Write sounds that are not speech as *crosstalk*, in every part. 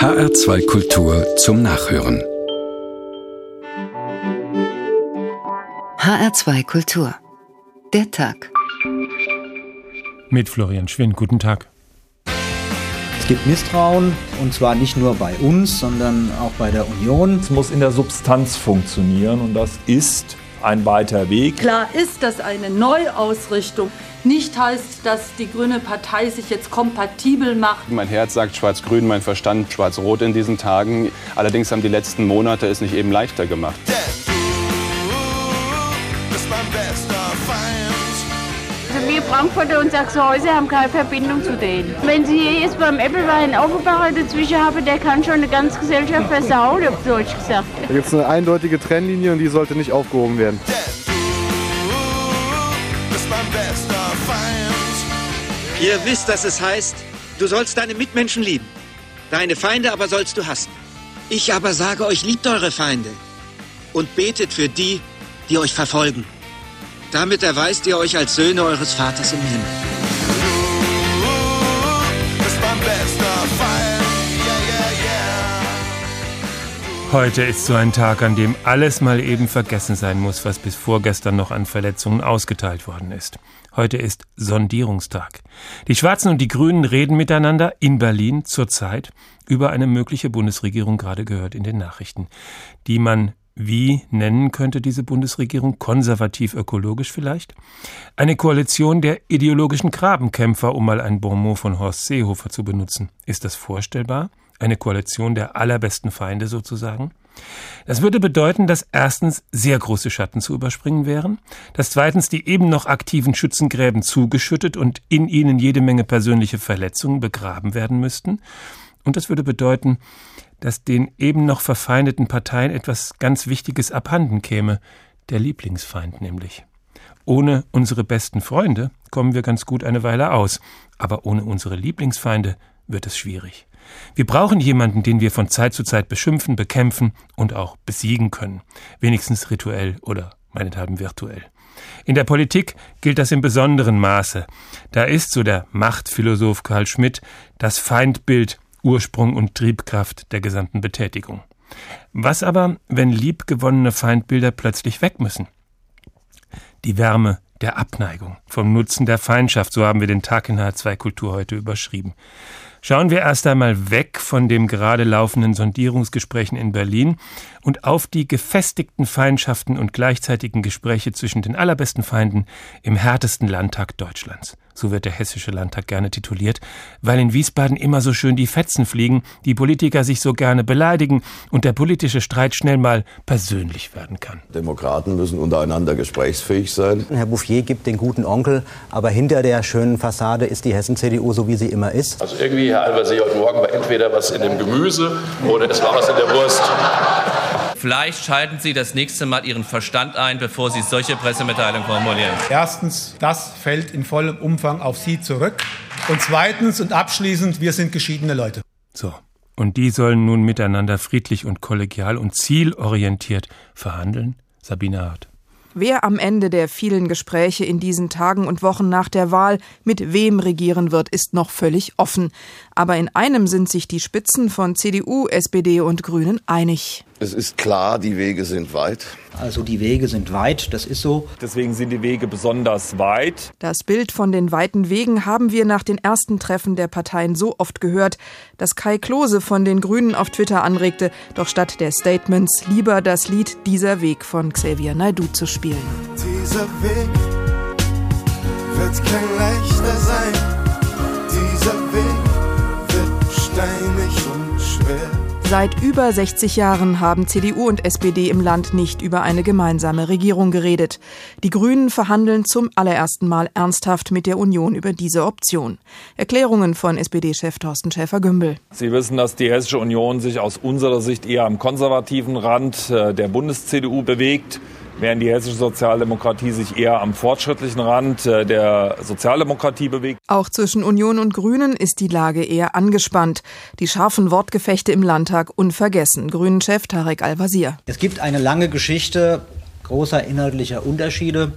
HR2 Kultur zum Nachhören. HR2 Kultur. Der Tag. Mit Florian Schwinn. Guten Tag. Es gibt Misstrauen und zwar nicht nur bei uns, sondern auch bei der Union. Es muss in der Substanz funktionieren und das ist ein weiter Weg. Klar ist, dass eine Neuausrichtung nicht heißt, dass die Grüne Partei sich jetzt kompatibel macht. Mein Herz sagt schwarz-grün, mein Verstand schwarz-rot in diesen Tagen. Allerdings haben die letzten Monate es nicht eben leichter gemacht. Also wir Frankfurter und Sachsenhäuser haben keine Verbindung zu denen. Wenn Sie hier jetzt beim Applewein Offenbacher dazwischen haben, der kann schon eine ganze Gesellschaft versauen, auf Deutsch gesagt. Da gibt es eine eindeutige Trennlinie und die sollte nicht aufgehoben werden. Ihr wisst, dass es heißt, du sollst deine Mitmenschen lieben. Deine Feinde aber sollst du hassen. Ich aber sage euch, liebt eure Feinde und betet für die, die euch verfolgen. Damit erweist ihr euch als Söhne eures Vaters im Himmel. Heute ist so ein Tag, an dem alles mal eben vergessen sein muss, was bis vorgestern noch an Verletzungen ausgeteilt worden ist. Heute ist Sondierungstag. Die Schwarzen und die Grünen reden miteinander in Berlin zurzeit über eine mögliche Bundesregierung, gerade gehört in den Nachrichten, die man wie nennen könnte diese Bundesregierung? Konservativ-ökologisch vielleicht? Eine Koalition der ideologischen Grabenkämpfer, um mal ein Bonmot von Horst Seehofer zu benutzen. Ist das vorstellbar? Eine Koalition der allerbesten Feinde sozusagen? Das würde bedeuten, dass erstens sehr große Schatten zu überspringen wären, dass zweitens die eben noch aktiven Schützengräben zugeschüttet und in ihnen jede Menge persönliche Verletzungen begraben werden müssten, und das würde bedeuten, dass den eben noch verfeindeten Parteien etwas ganz Wichtiges abhanden käme, der Lieblingsfeind nämlich. Ohne unsere besten Freunde kommen wir ganz gut eine Weile aus, aber ohne unsere Lieblingsfeinde wird es schwierig. Wir brauchen jemanden, den wir von Zeit zu Zeit beschimpfen, bekämpfen und auch besiegen können, wenigstens rituell oder meinethalben virtuell. In der Politik gilt das im besonderen Maße. Da ist, so der Machtphilosoph Karl Schmidt, das Feindbild Ursprung und Triebkraft der gesamten Betätigung. Was aber, wenn liebgewonnene Feindbilder plötzlich weg müssen? Die Wärme der Abneigung, vom Nutzen der Feindschaft, so haben wir den Tag in H2 Kultur heute überschrieben. Schauen wir erst einmal weg von dem gerade laufenden Sondierungsgesprächen in Berlin und auf die gefestigten Feindschaften und gleichzeitigen Gespräche zwischen den allerbesten Feinden im härtesten Landtag Deutschlands so wird der Hessische Landtag gerne tituliert, weil in Wiesbaden immer so schön die Fetzen fliegen, die Politiker sich so gerne beleidigen und der politische Streit schnell mal persönlich werden kann. Demokraten müssen untereinander gesprächsfähig sein. Herr Bouffier gibt den guten Onkel, aber hinter der schönen Fassade ist die Hessen-CDU so, wie sie immer ist. Also irgendwie, Herr Albersee, heute Morgen war entweder was in dem Gemüse oder es war was in der Wurst. Vielleicht schalten Sie das nächste Mal Ihren Verstand ein, bevor Sie solche Pressemitteilungen formulieren. Erstens, das fällt in vollem Umfang auf Sie zurück. Und zweitens und abschließend, wir sind geschiedene Leute. So. Und die sollen nun miteinander friedlich und kollegial und zielorientiert verhandeln? Sabine Hart. Wer am Ende der vielen Gespräche in diesen Tagen und Wochen nach der Wahl mit wem regieren wird, ist noch völlig offen. Aber in einem sind sich die Spitzen von CDU, SPD und Grünen einig. Es ist klar, die Wege sind weit. Also die Wege sind weit, das ist so. Deswegen sind die Wege besonders weit. Das Bild von den weiten Wegen haben wir nach den ersten Treffen der Parteien so oft gehört, dass Kai Klose von den Grünen auf Twitter anregte, doch statt der Statements lieber das Lied Dieser Weg von Xavier Naidu zu spielen. Dieser Weg wird kein leichter sein. Dieser Weg Seit über 60 Jahren haben CDU und SPD im Land nicht über eine gemeinsame Regierung geredet. Die Grünen verhandeln zum allerersten Mal ernsthaft mit der Union über diese Option. Erklärungen von SPD-Chef Thorsten Schäfer-Gümbel. Sie wissen, dass die Hessische Union sich aus unserer Sicht eher am konservativen Rand äh, der Bundes-CDU bewegt während die hessische Sozialdemokratie sich eher am fortschrittlichen Rand äh, der Sozialdemokratie bewegt. Auch zwischen Union und Grünen ist die Lage eher angespannt. Die scharfen Wortgefechte im Landtag unvergessen. Grünen-Chef Tarek Al-Wazir. Es gibt eine lange Geschichte großer inhaltlicher Unterschiede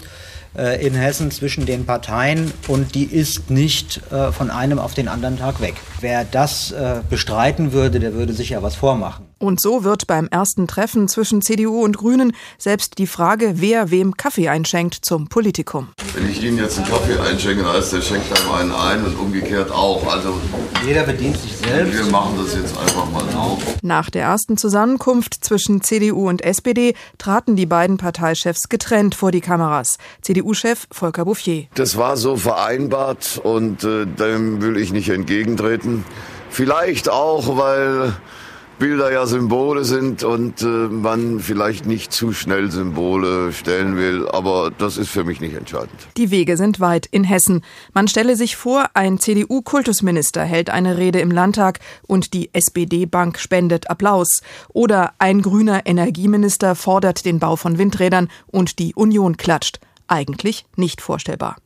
äh, in Hessen zwischen den Parteien und die ist nicht äh, von einem auf den anderen Tag weg. Wer das äh, bestreiten würde, der würde sich ja was vormachen. Und so wird beim ersten Treffen zwischen CDU und Grünen selbst die Frage, wer wem Kaffee einschenkt, zum Politikum. Wenn ich Ihnen jetzt einen Kaffee einschenke, heißt der schenkt einem einen ein und umgekehrt auch. Also jeder bedient sich selbst. Wir machen das jetzt einfach mal so. Nach der ersten Zusammenkunft zwischen CDU und SPD traten die beiden Parteichefs getrennt vor die Kameras. CDU-Chef Volker Bouffier. Das war so vereinbart und äh, dem will ich nicht entgegentreten. Vielleicht auch, weil Bilder ja Symbole sind und äh, man vielleicht nicht zu schnell Symbole stellen will, aber das ist für mich nicht entscheidend. Die Wege sind weit in Hessen. Man stelle sich vor, ein CDU-Kultusminister hält eine Rede im Landtag und die SPD-Bank spendet Applaus. Oder ein grüner Energieminister fordert den Bau von Windrädern und die Union klatscht. Eigentlich nicht vorstellbar.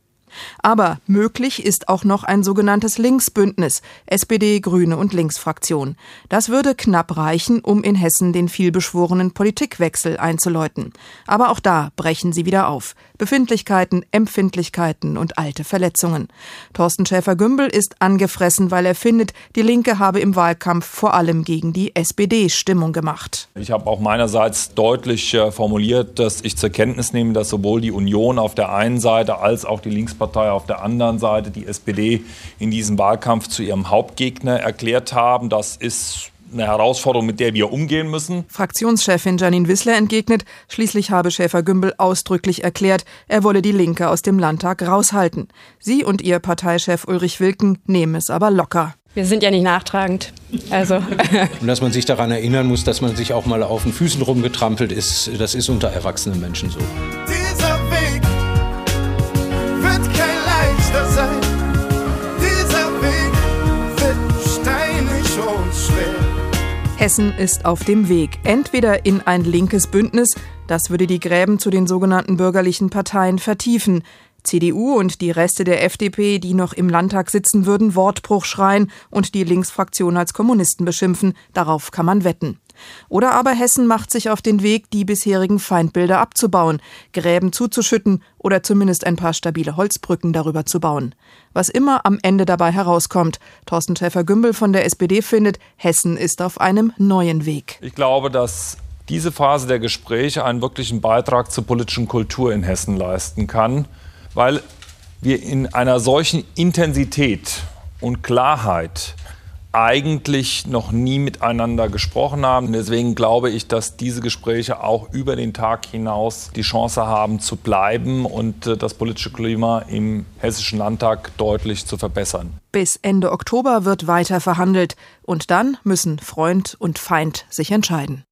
Aber möglich ist auch noch ein sogenanntes Linksbündnis, SPD, Grüne und Linksfraktion. Das würde knapp reichen, um in Hessen den vielbeschworenen Politikwechsel einzuläuten. Aber auch da brechen sie wieder auf. Befindlichkeiten, Empfindlichkeiten und alte Verletzungen. Thorsten Schäfer-Gümbel ist angefressen, weil er findet, die Linke habe im Wahlkampf vor allem gegen die SPD Stimmung gemacht. Ich habe auch meinerseits deutlich äh, formuliert, dass ich zur Kenntnis nehme, dass sowohl die Union auf der einen Seite als auch die Linkspartei auf der anderen Seite die SPD in diesem Wahlkampf zu ihrem Hauptgegner erklärt haben. Das ist eine Herausforderung, mit der wir umgehen müssen. Fraktionschefin Janine Wissler entgegnet, schließlich habe Schäfer-Gümbel ausdrücklich erklärt, er wolle die Linke aus dem Landtag raushalten. Sie und ihr Parteichef Ulrich Wilken nehmen es aber locker. Wir sind ja nicht nachtragend. Also. *laughs* Und dass man sich daran erinnern muss, dass man sich auch mal auf den Füßen rumgetrampelt ist, das ist unter erwachsenen Menschen so. Hessen ist auf dem Weg, entweder in ein linkes Bündnis, das würde die Gräben zu den sogenannten bürgerlichen Parteien vertiefen, CDU und die Reste der FDP, die noch im Landtag sitzen würden, Wortbruch schreien und die Linksfraktion als Kommunisten beschimpfen, darauf kann man wetten. Oder aber Hessen macht sich auf den Weg, die bisherigen Feindbilder abzubauen, Gräben zuzuschütten oder zumindest ein paar stabile Holzbrücken darüber zu bauen. Was immer am Ende dabei herauskommt, Thorsten Schäfer-Gümbel von der SPD findet, Hessen ist auf einem neuen Weg. Ich glaube, dass diese Phase der Gespräche einen wirklichen Beitrag zur politischen Kultur in Hessen leisten kann, weil wir in einer solchen Intensität und Klarheit eigentlich noch nie miteinander gesprochen haben. Deswegen glaube ich, dass diese Gespräche auch über den Tag hinaus die Chance haben zu bleiben und äh, das politische Klima im Hessischen Landtag deutlich zu verbessern. Bis Ende Oktober wird weiter verhandelt und dann müssen Freund und Feind sich entscheiden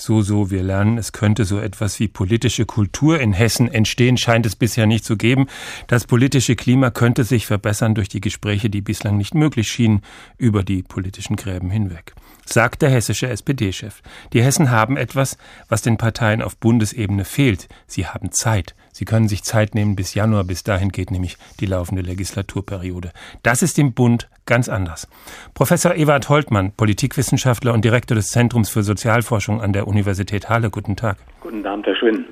so, so, wir lernen, es könnte so etwas wie politische Kultur in Hessen entstehen, scheint es bisher nicht zu geben. Das politische Klima könnte sich verbessern durch die Gespräche, die bislang nicht möglich schienen, über die politischen Gräben hinweg. Sagt der hessische SPD-Chef. Die Hessen haben etwas, was den Parteien auf Bundesebene fehlt. Sie haben Zeit. Sie können sich Zeit nehmen bis Januar, bis dahin geht nämlich die laufende Legislaturperiode. Das ist im Bund ganz anders. Professor Ewald Holtmann, Politikwissenschaftler und Direktor des Zentrums für Sozialforschung an der Universität Halle. Guten Tag. Guten Abend, Herr Schwinn.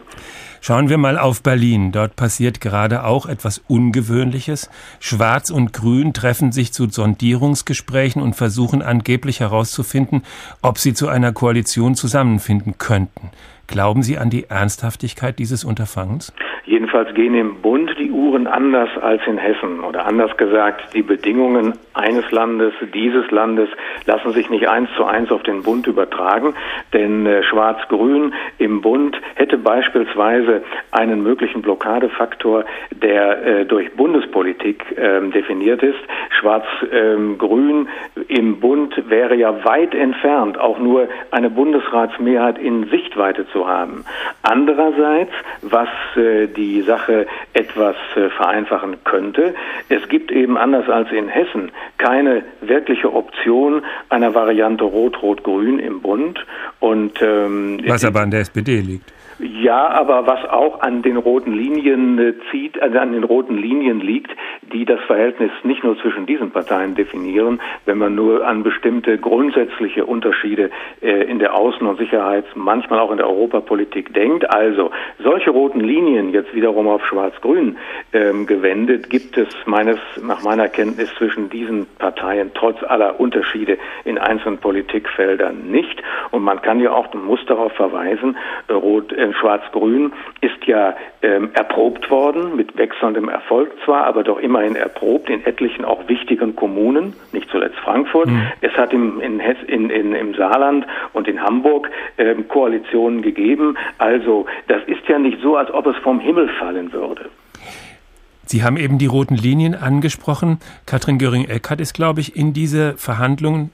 Schauen wir mal auf Berlin. Dort passiert gerade auch etwas Ungewöhnliches. Schwarz und Grün treffen sich zu Sondierungsgesprächen und versuchen angeblich herauszufinden, ob sie zu einer Koalition zusammenfinden könnten. Glauben Sie an die Ernsthaftigkeit dieses Unterfangens? Jedenfalls gehen im Bund die Uhren anders als in Hessen. Oder anders gesagt, die Bedingungen eines Landes, dieses Landes lassen sich nicht eins zu eins auf den Bund übertragen. Denn äh, Schwarz-Grün im Bund hätte beispielsweise einen möglichen Blockadefaktor, der äh, durch Bundespolitik äh, definiert ist. Schwarz-Grün ähm, im Bund wäre ja weit entfernt, auch nur eine Bundesratsmehrheit in Sichtweite zu haben. Andererseits, was äh, die Sache etwas äh, vereinfachen könnte. Es gibt eben anders als in Hessen keine wirkliche Option einer Variante Rot-Rot-Grün im Bund. Und, ähm, Was aber an der SPD liegt. Ja, aber was auch an den roten Linien äh, zieht, also an den roten Linien liegt, die das Verhältnis nicht nur zwischen diesen Parteien definieren, wenn man nur an bestimmte grundsätzliche Unterschiede äh, in der Außen- und Sicherheits-, manchmal auch in der Europapolitik denkt. Also solche roten Linien jetzt wiederum auf Schwarz-Grün ähm, gewendet, gibt es meines, nach meiner Kenntnis zwischen diesen Parteien trotz aller Unterschiede in einzelnen Politikfeldern nicht. Und man kann ja auch, muss darauf verweisen, äh, Rot, äh, Schwarz-Grün ist ja ähm, erprobt worden, mit wechselndem Erfolg zwar, aber doch immerhin erprobt in etlichen auch wichtigen Kommunen, nicht zuletzt Frankfurt. Mhm. Es hat im, in in, in, im Saarland und in Hamburg ähm, Koalitionen gegeben. Also das ist ja nicht so, als ob es vom Himmel fallen würde. Sie haben eben die roten Linien angesprochen. Katrin Göring-Eckardt ist, glaube ich, in diese Verhandlungen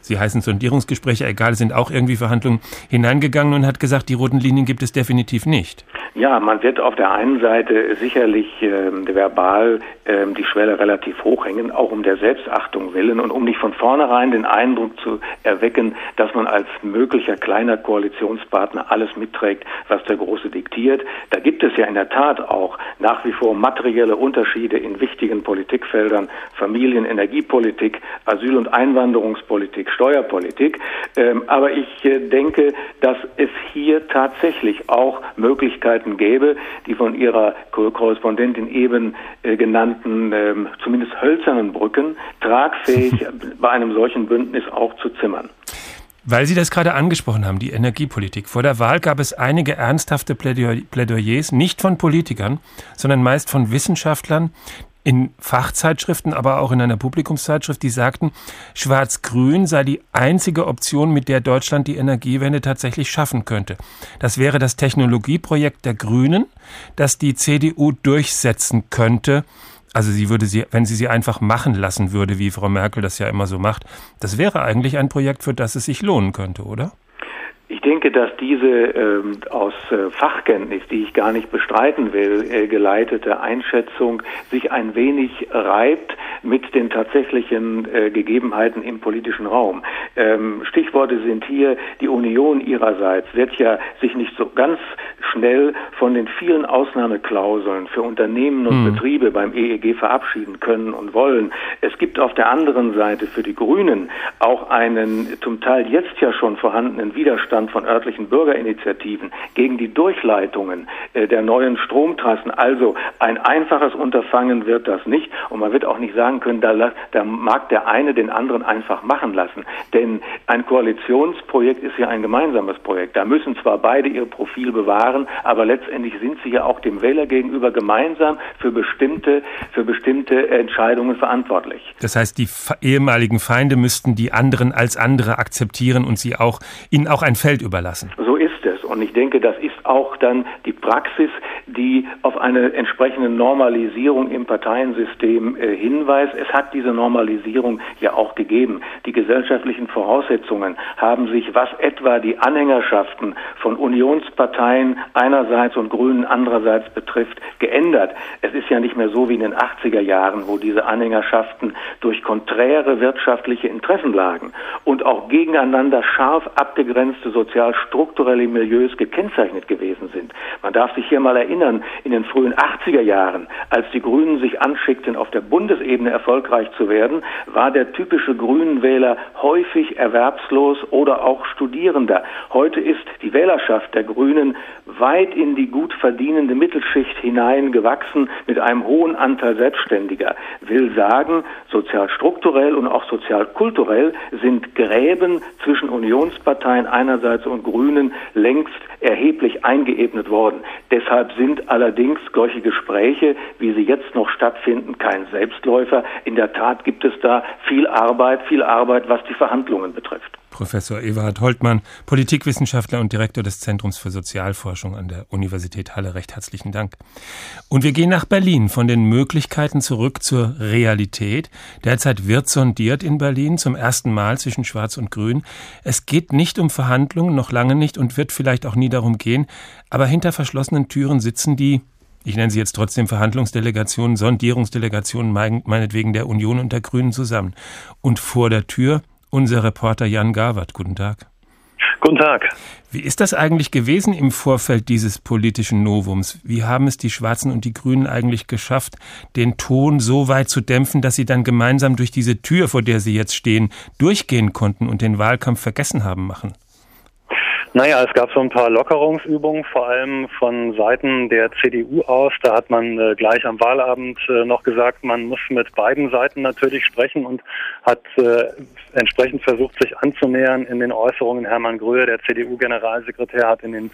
Sie heißen Sondierungsgespräche, egal, sind auch irgendwie Verhandlungen hineingegangen und hat gesagt, die roten Linien gibt es definitiv nicht. Ja, man wird auf der einen Seite sicherlich äh, verbal äh, die Schwelle relativ hoch hängen, auch um der Selbstachtung willen und um nicht von vornherein den Eindruck zu erwecken, dass man als möglicher kleiner Koalitionspartner alles mitträgt, was der Große diktiert. Da gibt es ja in der Tat auch nach wie vor materielle Unterschiede in wichtigen Politikfeldern, Familien, Energiepolitik, Asyl- und Einwanderungspolitik, Steuerpolitik. Ähm, aber ich äh, denke, dass es hier tatsächlich auch Möglichkeiten gäbe, die von Ihrer Korrespondentin eben äh, genannten, ähm, zumindest hölzernen Brücken, tragfähig *laughs* bei einem solchen Bündnis auch zu zimmern. Weil Sie das gerade angesprochen haben, die Energiepolitik. Vor der Wahl gab es einige ernsthafte Plädoyers, nicht von Politikern, sondern meist von Wissenschaftlern, in Fachzeitschriften, aber auch in einer Publikumszeitschrift, die sagten, Schwarz-Grün sei die einzige Option, mit der Deutschland die Energiewende tatsächlich schaffen könnte. Das wäre das Technologieprojekt der Grünen, das die CDU durchsetzen könnte. Also sie würde sie, wenn sie sie einfach machen lassen würde, wie Frau Merkel das ja immer so macht, das wäre eigentlich ein Projekt, für das es sich lohnen könnte, oder? Ich denke, dass diese ähm, aus äh, Fachkenntnis, die ich gar nicht bestreiten will, äh, geleitete Einschätzung sich ein wenig reibt mit den tatsächlichen äh, Gegebenheiten im politischen Raum. Ähm, Stichworte sind hier, die Union ihrerseits wird ja sich nicht so ganz schnell von den vielen Ausnahmeklauseln für Unternehmen und mhm. Betriebe beim EEG verabschieden können und wollen. Es gibt auf der anderen Seite für die Grünen auch einen zum Teil jetzt ja schon vorhandenen Widerstand von örtlichen Bürgerinitiativen gegen die Durchleitungen äh, der neuen Stromtrassen. Also ein einfaches Unterfangen wird das nicht und man wird auch nicht sagen können, da, da mag der eine den anderen einfach machen lassen. Denn ein Koalitionsprojekt ist ja ein gemeinsames Projekt. Da müssen zwar beide ihr Profil bewahren, aber letztendlich sind sie ja auch dem Wähler gegenüber gemeinsam für bestimmte, für bestimmte Entscheidungen verantwortlich. Das heißt, die ehemaligen Feinde müssten die anderen als andere akzeptieren und sie auch, ihnen auch ein Feld überlassen. So. Und ich denke, das ist auch dann die Praxis, die auf eine entsprechende Normalisierung im Parteiensystem äh, hinweist. Es hat diese Normalisierung ja auch gegeben. Die gesellschaftlichen Voraussetzungen haben sich, was etwa die Anhängerschaften von Unionsparteien einerseits und Grünen andererseits betrifft, geändert. Es ist ja nicht mehr so wie in den 80er Jahren, wo diese Anhängerschaften durch konträre wirtschaftliche Interessen lagen und auch gegeneinander scharf abgegrenzte sozial-strukturelle Milieus gekennzeichnet gewesen sind. Man darf sich hier mal erinnern, in den frühen 80er Jahren, als die Grünen sich anschickten, auf der Bundesebene erfolgreich zu werden, war der typische Grünenwähler häufig erwerbslos oder auch Studierender. Heute ist die Wählerschaft der Grünen weit in die gut verdienende Mittelschicht hineingewachsen mit einem hohen Anteil Selbstständiger. Will sagen, sozialstrukturell und auch sozialkulturell sind Gräben zwischen Unionsparteien einerseits und Grünen längst erheblich eingeebnet worden. Deshalb sind allerdings solche Gespräche, wie sie jetzt noch stattfinden, kein Selbstläufer. In der Tat gibt es da viel Arbeit, viel Arbeit, was die Verhandlungen betrifft. Professor Eberhard Holtmann, Politikwissenschaftler und Direktor des Zentrums für Sozialforschung an der Universität Halle. Recht herzlichen Dank. Und wir gehen nach Berlin, von den Möglichkeiten zurück zur Realität. Derzeit wird sondiert in Berlin zum ersten Mal zwischen Schwarz und Grün. Es geht nicht um Verhandlungen, noch lange nicht und wird vielleicht auch nie darum gehen. Aber hinter verschlossenen Türen sitzen die ich nenne sie jetzt trotzdem Verhandlungsdelegationen, Sondierungsdelegationen, meinetwegen der Union und der Grünen zusammen. Und vor der Tür unser Reporter Jan Gawert. Guten Tag. Guten Tag. Wie ist das eigentlich gewesen im Vorfeld dieses politischen Novums? Wie haben es die Schwarzen und die Grünen eigentlich geschafft, den Ton so weit zu dämpfen, dass sie dann gemeinsam durch diese Tür, vor der sie jetzt stehen, durchgehen konnten und den Wahlkampf vergessen haben machen? Naja, es gab so ein paar Lockerungsübungen, vor allem von Seiten der CDU aus. Da hat man äh, gleich am Wahlabend äh, noch gesagt, man muss mit beiden Seiten natürlich sprechen und hat äh, entsprechend versucht, sich anzunähern in den Äußerungen. Hermann Gröhe, der CDU-Generalsekretär, hat in den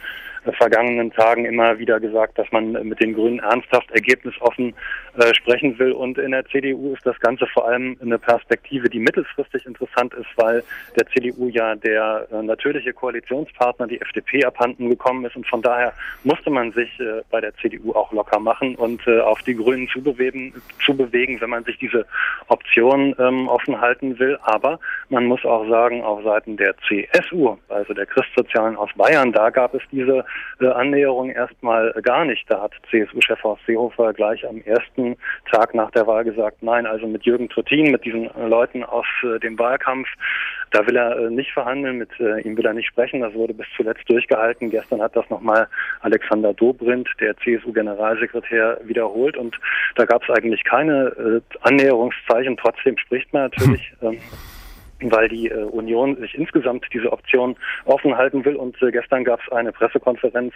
vergangenen Tagen immer wieder gesagt, dass man mit den Grünen ernsthaft ergebnisoffen äh, sprechen will. Und in der CDU ist das Ganze vor allem eine Perspektive, die mittelfristig interessant ist, weil der CDU ja der äh, natürliche Koalitionspartner, die FDP, abhanden gekommen ist. Und von daher musste man sich äh, bei der CDU auch locker machen und äh, auf die Grünen zubewegen, zubewegen, wenn man sich diese Option ähm, offen halten will. Aber man muss auch sagen, auf Seiten der CSU, also der Christsozialen aus Bayern, da gab es diese Annäherung erstmal gar nicht. Da hat CSU-Chef Horst Seehofer gleich am ersten Tag nach der Wahl gesagt, nein, also mit Jürgen Trittin, mit diesen äh, Leuten aus äh, dem Wahlkampf, da will er äh, nicht verhandeln, mit äh, ihm will er nicht sprechen. Das wurde bis zuletzt durchgehalten. Gestern hat das nochmal Alexander Dobrindt, der CSU-Generalsekretär, wiederholt. Und da gab es eigentlich keine äh, Annäherungszeichen. Trotzdem spricht man natürlich. *laughs* Ähm, weil die äh, Union sich insgesamt diese Option offen halten will. Und äh, gestern gab es eine Pressekonferenz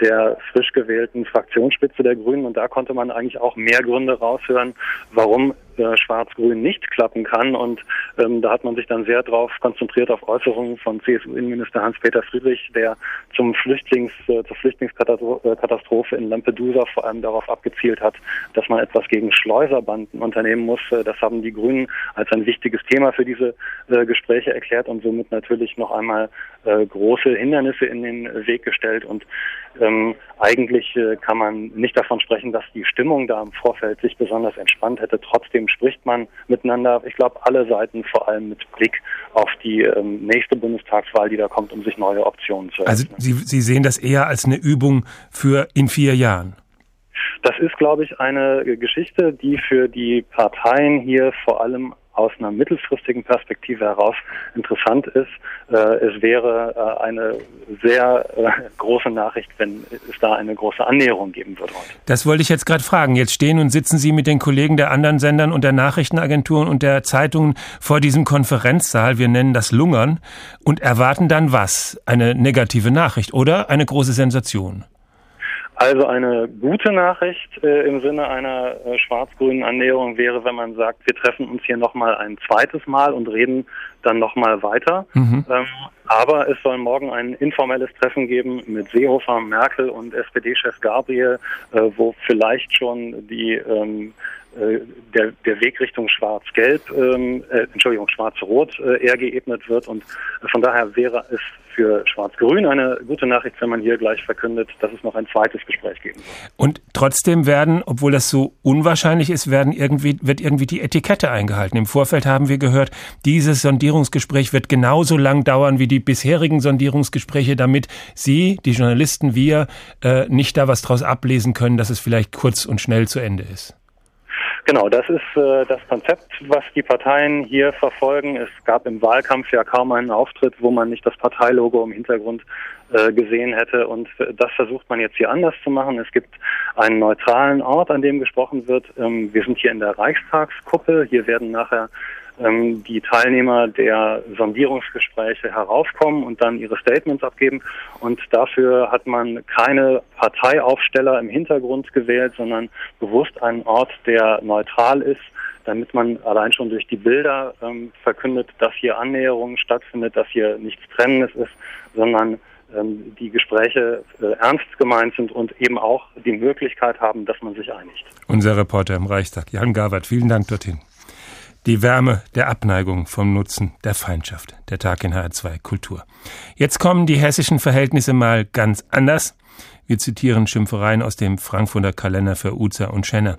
der frisch gewählten Fraktionsspitze der Grünen und da konnte man eigentlich auch mehr Gründe raushören, warum Schwarz-Grün nicht klappen kann. Und ähm, da hat man sich dann sehr darauf konzentriert auf Äußerungen von CSU-Innenminister Hans-Peter Friedrich, der zum Flüchtlings, äh, zur Flüchtlingskatastrophe in Lampedusa vor allem darauf abgezielt hat, dass man etwas gegen Schleuserbanden unternehmen muss. Äh, das haben die Grünen als ein wichtiges Thema für diese äh, Gespräche erklärt und somit natürlich noch einmal äh, große Hindernisse in den Weg gestellt. Und ähm, eigentlich äh, kann man nicht davon sprechen, dass die Stimmung da im Vorfeld sich besonders entspannt hätte. Trotzdem spricht man miteinander. Ich glaube, alle Seiten vor allem mit Blick auf die ähm, nächste Bundestagswahl, die da kommt, um sich neue Optionen zu eröffnen. Also Sie, Sie sehen das eher als eine Übung für in vier Jahren. Das ist, glaube ich, eine Geschichte, die für die Parteien hier vor allem aus einer mittelfristigen Perspektive heraus interessant ist. Äh, es wäre äh, eine sehr äh, große Nachricht, wenn es da eine große Annäherung geben würde heute. Das wollte ich jetzt gerade fragen. Jetzt stehen und sitzen Sie mit den Kollegen der anderen Sendern und der Nachrichtenagenturen und der Zeitungen vor diesem Konferenzsaal, wir nennen das Lungern, und erwarten dann was? Eine negative Nachricht oder eine große Sensation? Also eine gute Nachricht äh, im Sinne einer äh, schwarz-grünen Annäherung wäre, wenn man sagt, wir treffen uns hier nochmal ein zweites Mal und reden dann nochmal weiter. Mhm. Ähm, aber es soll morgen ein informelles Treffen geben mit Seehofer, Merkel und SPD-Chef Gabriel, äh, wo vielleicht schon die ähm, äh, der, der Weg Richtung Schwarz-Gelb, ähm, äh, Entschuldigung, Schwarz-Rot äh, eher geebnet wird. Und von daher wäre es für Schwarz-Grün eine gute Nachricht, wenn man hier gleich verkündet, dass es noch ein zweites Gespräch geben soll. Und trotzdem werden, obwohl das so unwahrscheinlich ist, werden irgendwie, wird irgendwie die Etikette eingehalten. Im Vorfeld haben wir gehört, dieses Sondierungsgespräch wird genauso lang dauern wie die bisherigen Sondierungsgespräche, damit Sie, die Journalisten, wir, äh, nicht da was draus ablesen können, dass es vielleicht kurz und schnell zu Ende ist. Genau, das ist äh, das Konzept, was die Parteien hier verfolgen. Es gab im Wahlkampf ja kaum einen Auftritt, wo man nicht das Parteilogo im Hintergrund äh, gesehen hätte. Und das versucht man jetzt hier anders zu machen. Es gibt einen neutralen Ort, an dem gesprochen wird. Ähm, wir sind hier in der Reichstagskuppel. Hier werden nachher ähm, die Teilnehmer der Sondierungsgespräche heraufkommen und dann ihre Statements abgeben. Und dafür hat man keine Parteiaufsteller im Hintergrund gewählt, sondern bewusst einen Ort, der neutral ist, damit man allein schon durch die Bilder ähm, verkündet, dass hier Annäherung stattfindet, dass hier nichts Trennendes ist, sondern ähm, die Gespräche äh, ernst gemeint sind und eben auch die Möglichkeit haben, dass man sich einigt. Unser Reporter im Reichstag, Jan Gawert, vielen Dank dorthin. Die Wärme der Abneigung vom Nutzen der Feindschaft. Der Tag in HR2 Kultur. Jetzt kommen die hessischen Verhältnisse mal ganz anders. Wir zitieren Schimpfereien aus dem Frankfurter Kalender für Uzer und Schenner.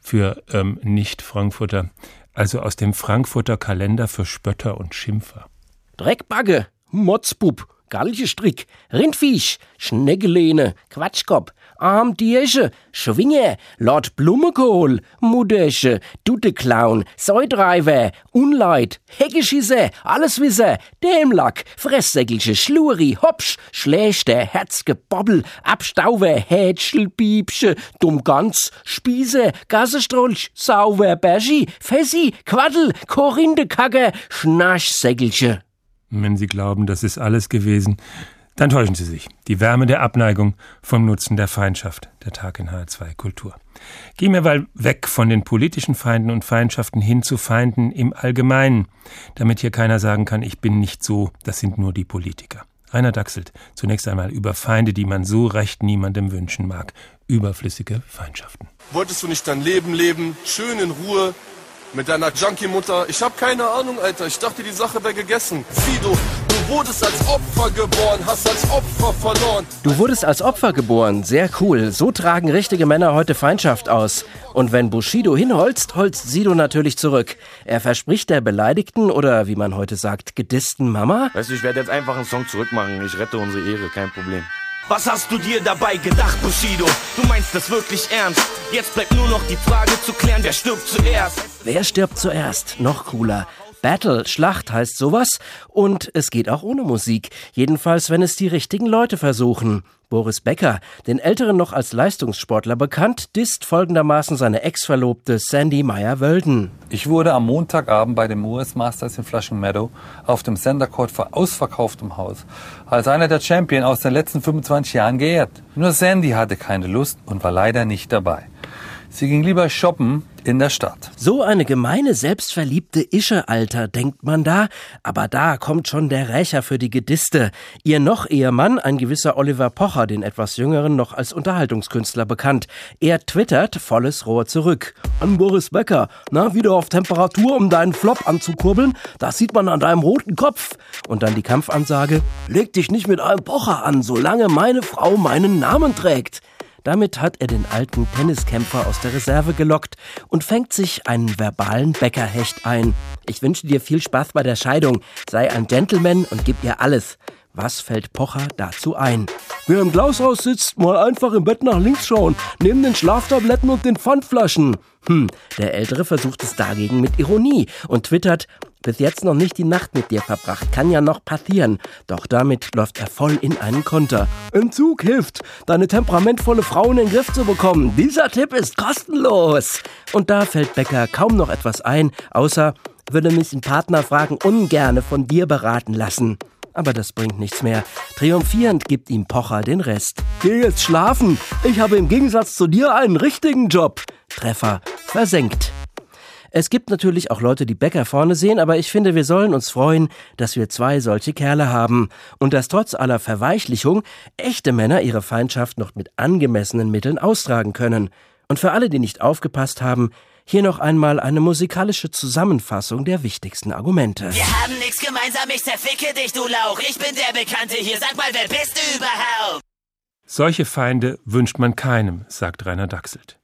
Für ähm, Nicht-Frankfurter. Also aus dem Frankfurter Kalender für Spötter und Schimpfer. Dreckbagge, Motzbub, Galgestrick, Rindviech, Schneggelehne, Quatschkopf, Armdiersche, Schwinge, Lord Blumenkohl, Muddersche, Duteclown, Säudreiber, Unleid, Heckeschisse, Alleswisser, Dämlack, Fresssäckelsche, Schluri, Hopsch, Schlächter, Herzgebobbel, Abstauber, Hätschelbiebsche, Dummgans, Spieße, Gassestrolch, Sauber, Berschi, Fessi, Quaddel, Korindekacker, Schnaschsäckelsche. Wenn Sie glauben, das ist alles gewesen, Dann täuschen Sie sich. Die Wärme der Abneigung vom Nutzen der Feindschaft. Der Tag in H2 Kultur. Gehen wir mal weg von den politischen Feinden und Feindschaften hin zu Feinden im Allgemeinen, damit hier keiner sagen kann, ich bin nicht so, das sind nur die Politiker. Rainer Dachselt, zunächst einmal über Feinde, die man so recht niemandem wünschen mag. Überflüssige Feindschaften. Wolltest du nicht dein Leben leben, schön in Ruhe, mit deiner Junkie-Mutter? Ich hab keine Ahnung, Alter. Ich dachte, die Sache wäre gegessen. Fido, du wurdest als Opfer geboren, hast als Opfer verloren. Du wurdest als Opfer geboren, sehr cool. So tragen richtige Männer heute Feindschaft aus. Und wenn Bushido hinholzt, holzt Sido natürlich zurück. Er verspricht der beleidigten oder wie man heute sagt, gedissten Mama. Weißt du, ich werde jetzt einfach einen Song zurückmachen. Ich rette unsere Ehre, kein Problem. Was hast du dir dabei gedacht, Bushido? Du meinst das wirklich ernst? Jetzt bleibt nur noch die Frage zu klären, wer stirbt zuerst? Wer stirbt zuerst? Noch cooler. Battle, Schlacht heißt sowas. Und es geht auch ohne Musik. Jedenfalls, wenn es die richtigen Leute versuchen. Boris Becker, den Älteren noch als Leistungssportler bekannt, disst folgendermaßen seine Ex-Verlobte Sandy Meyer-Wölden. Ich wurde am Montagabend bei dem US Masters in Flushing Meadow auf dem Center Court vor ausverkauftem Haus als einer der Champion aus den letzten 25 Jahren geehrt. Nur Sandy hatte keine Lust und war leider nicht dabei. Sie ging lieber shoppen in der Stadt. So eine gemeine, selbstverliebte Ische, Alter, denkt man da. Aber da kommt schon der Rächer für die Gediste. Ihr noch Ehemann, ein gewisser Oliver Pocher, den etwas jüngeren, noch als Unterhaltungskünstler bekannt. Er twittert volles Rohr zurück. An Boris Becker. Na, wieder auf Temperatur, um deinen Flop anzukurbeln? Das sieht man an deinem roten Kopf. Und dann die Kampfansage. Leg dich nicht mit einem Pocher an, solange meine Frau meinen Namen trägt. Damit hat er den alten Tenniskämpfer aus der Reserve gelockt und fängt sich einen verbalen Bäckerhecht ein. Ich wünsche dir viel Spaß bei der Scheidung. Sei ein Gentleman und gib ihr alles. Was fällt Pocher dazu ein? Wer im Glashaus sitzt, mal einfach im Bett nach links schauen, neben den Schlaftabletten und den Pfandflaschen. Hm, der Ältere versucht es dagegen mit Ironie und twittert, bis jetzt noch nicht die Nacht mit dir verbracht, kann ja noch passieren. Doch damit läuft er voll in einen Konter. Entzug hilft, deine temperamentvolle Frau in den Griff zu bekommen. Dieser Tipp ist kostenlos. Und da fällt Becker kaum noch etwas ein, außer würde mich ein Partner fragen, ungerne von dir beraten lassen. Aber das bringt nichts mehr. Triumphierend gibt ihm Pocher den Rest. Geh jetzt schlafen. Ich habe im Gegensatz zu dir einen richtigen Job. Treffer versenkt. Es gibt natürlich auch Leute, die Bäcker vorne sehen, aber ich finde, wir sollen uns freuen, dass wir zwei solche Kerle haben und dass trotz aller Verweichlichung echte Männer ihre Feindschaft noch mit angemessenen Mitteln austragen können. Und für alle, die nicht aufgepasst haben, hier noch einmal eine musikalische Zusammenfassung der wichtigsten Argumente. Wir haben nichts gemeinsam, ich zerficke dich, du Lauch. Ich bin der Bekannte hier, sag mal, wer bist du überhaupt? Solche Feinde wünscht man keinem, sagt Rainer Dachselt.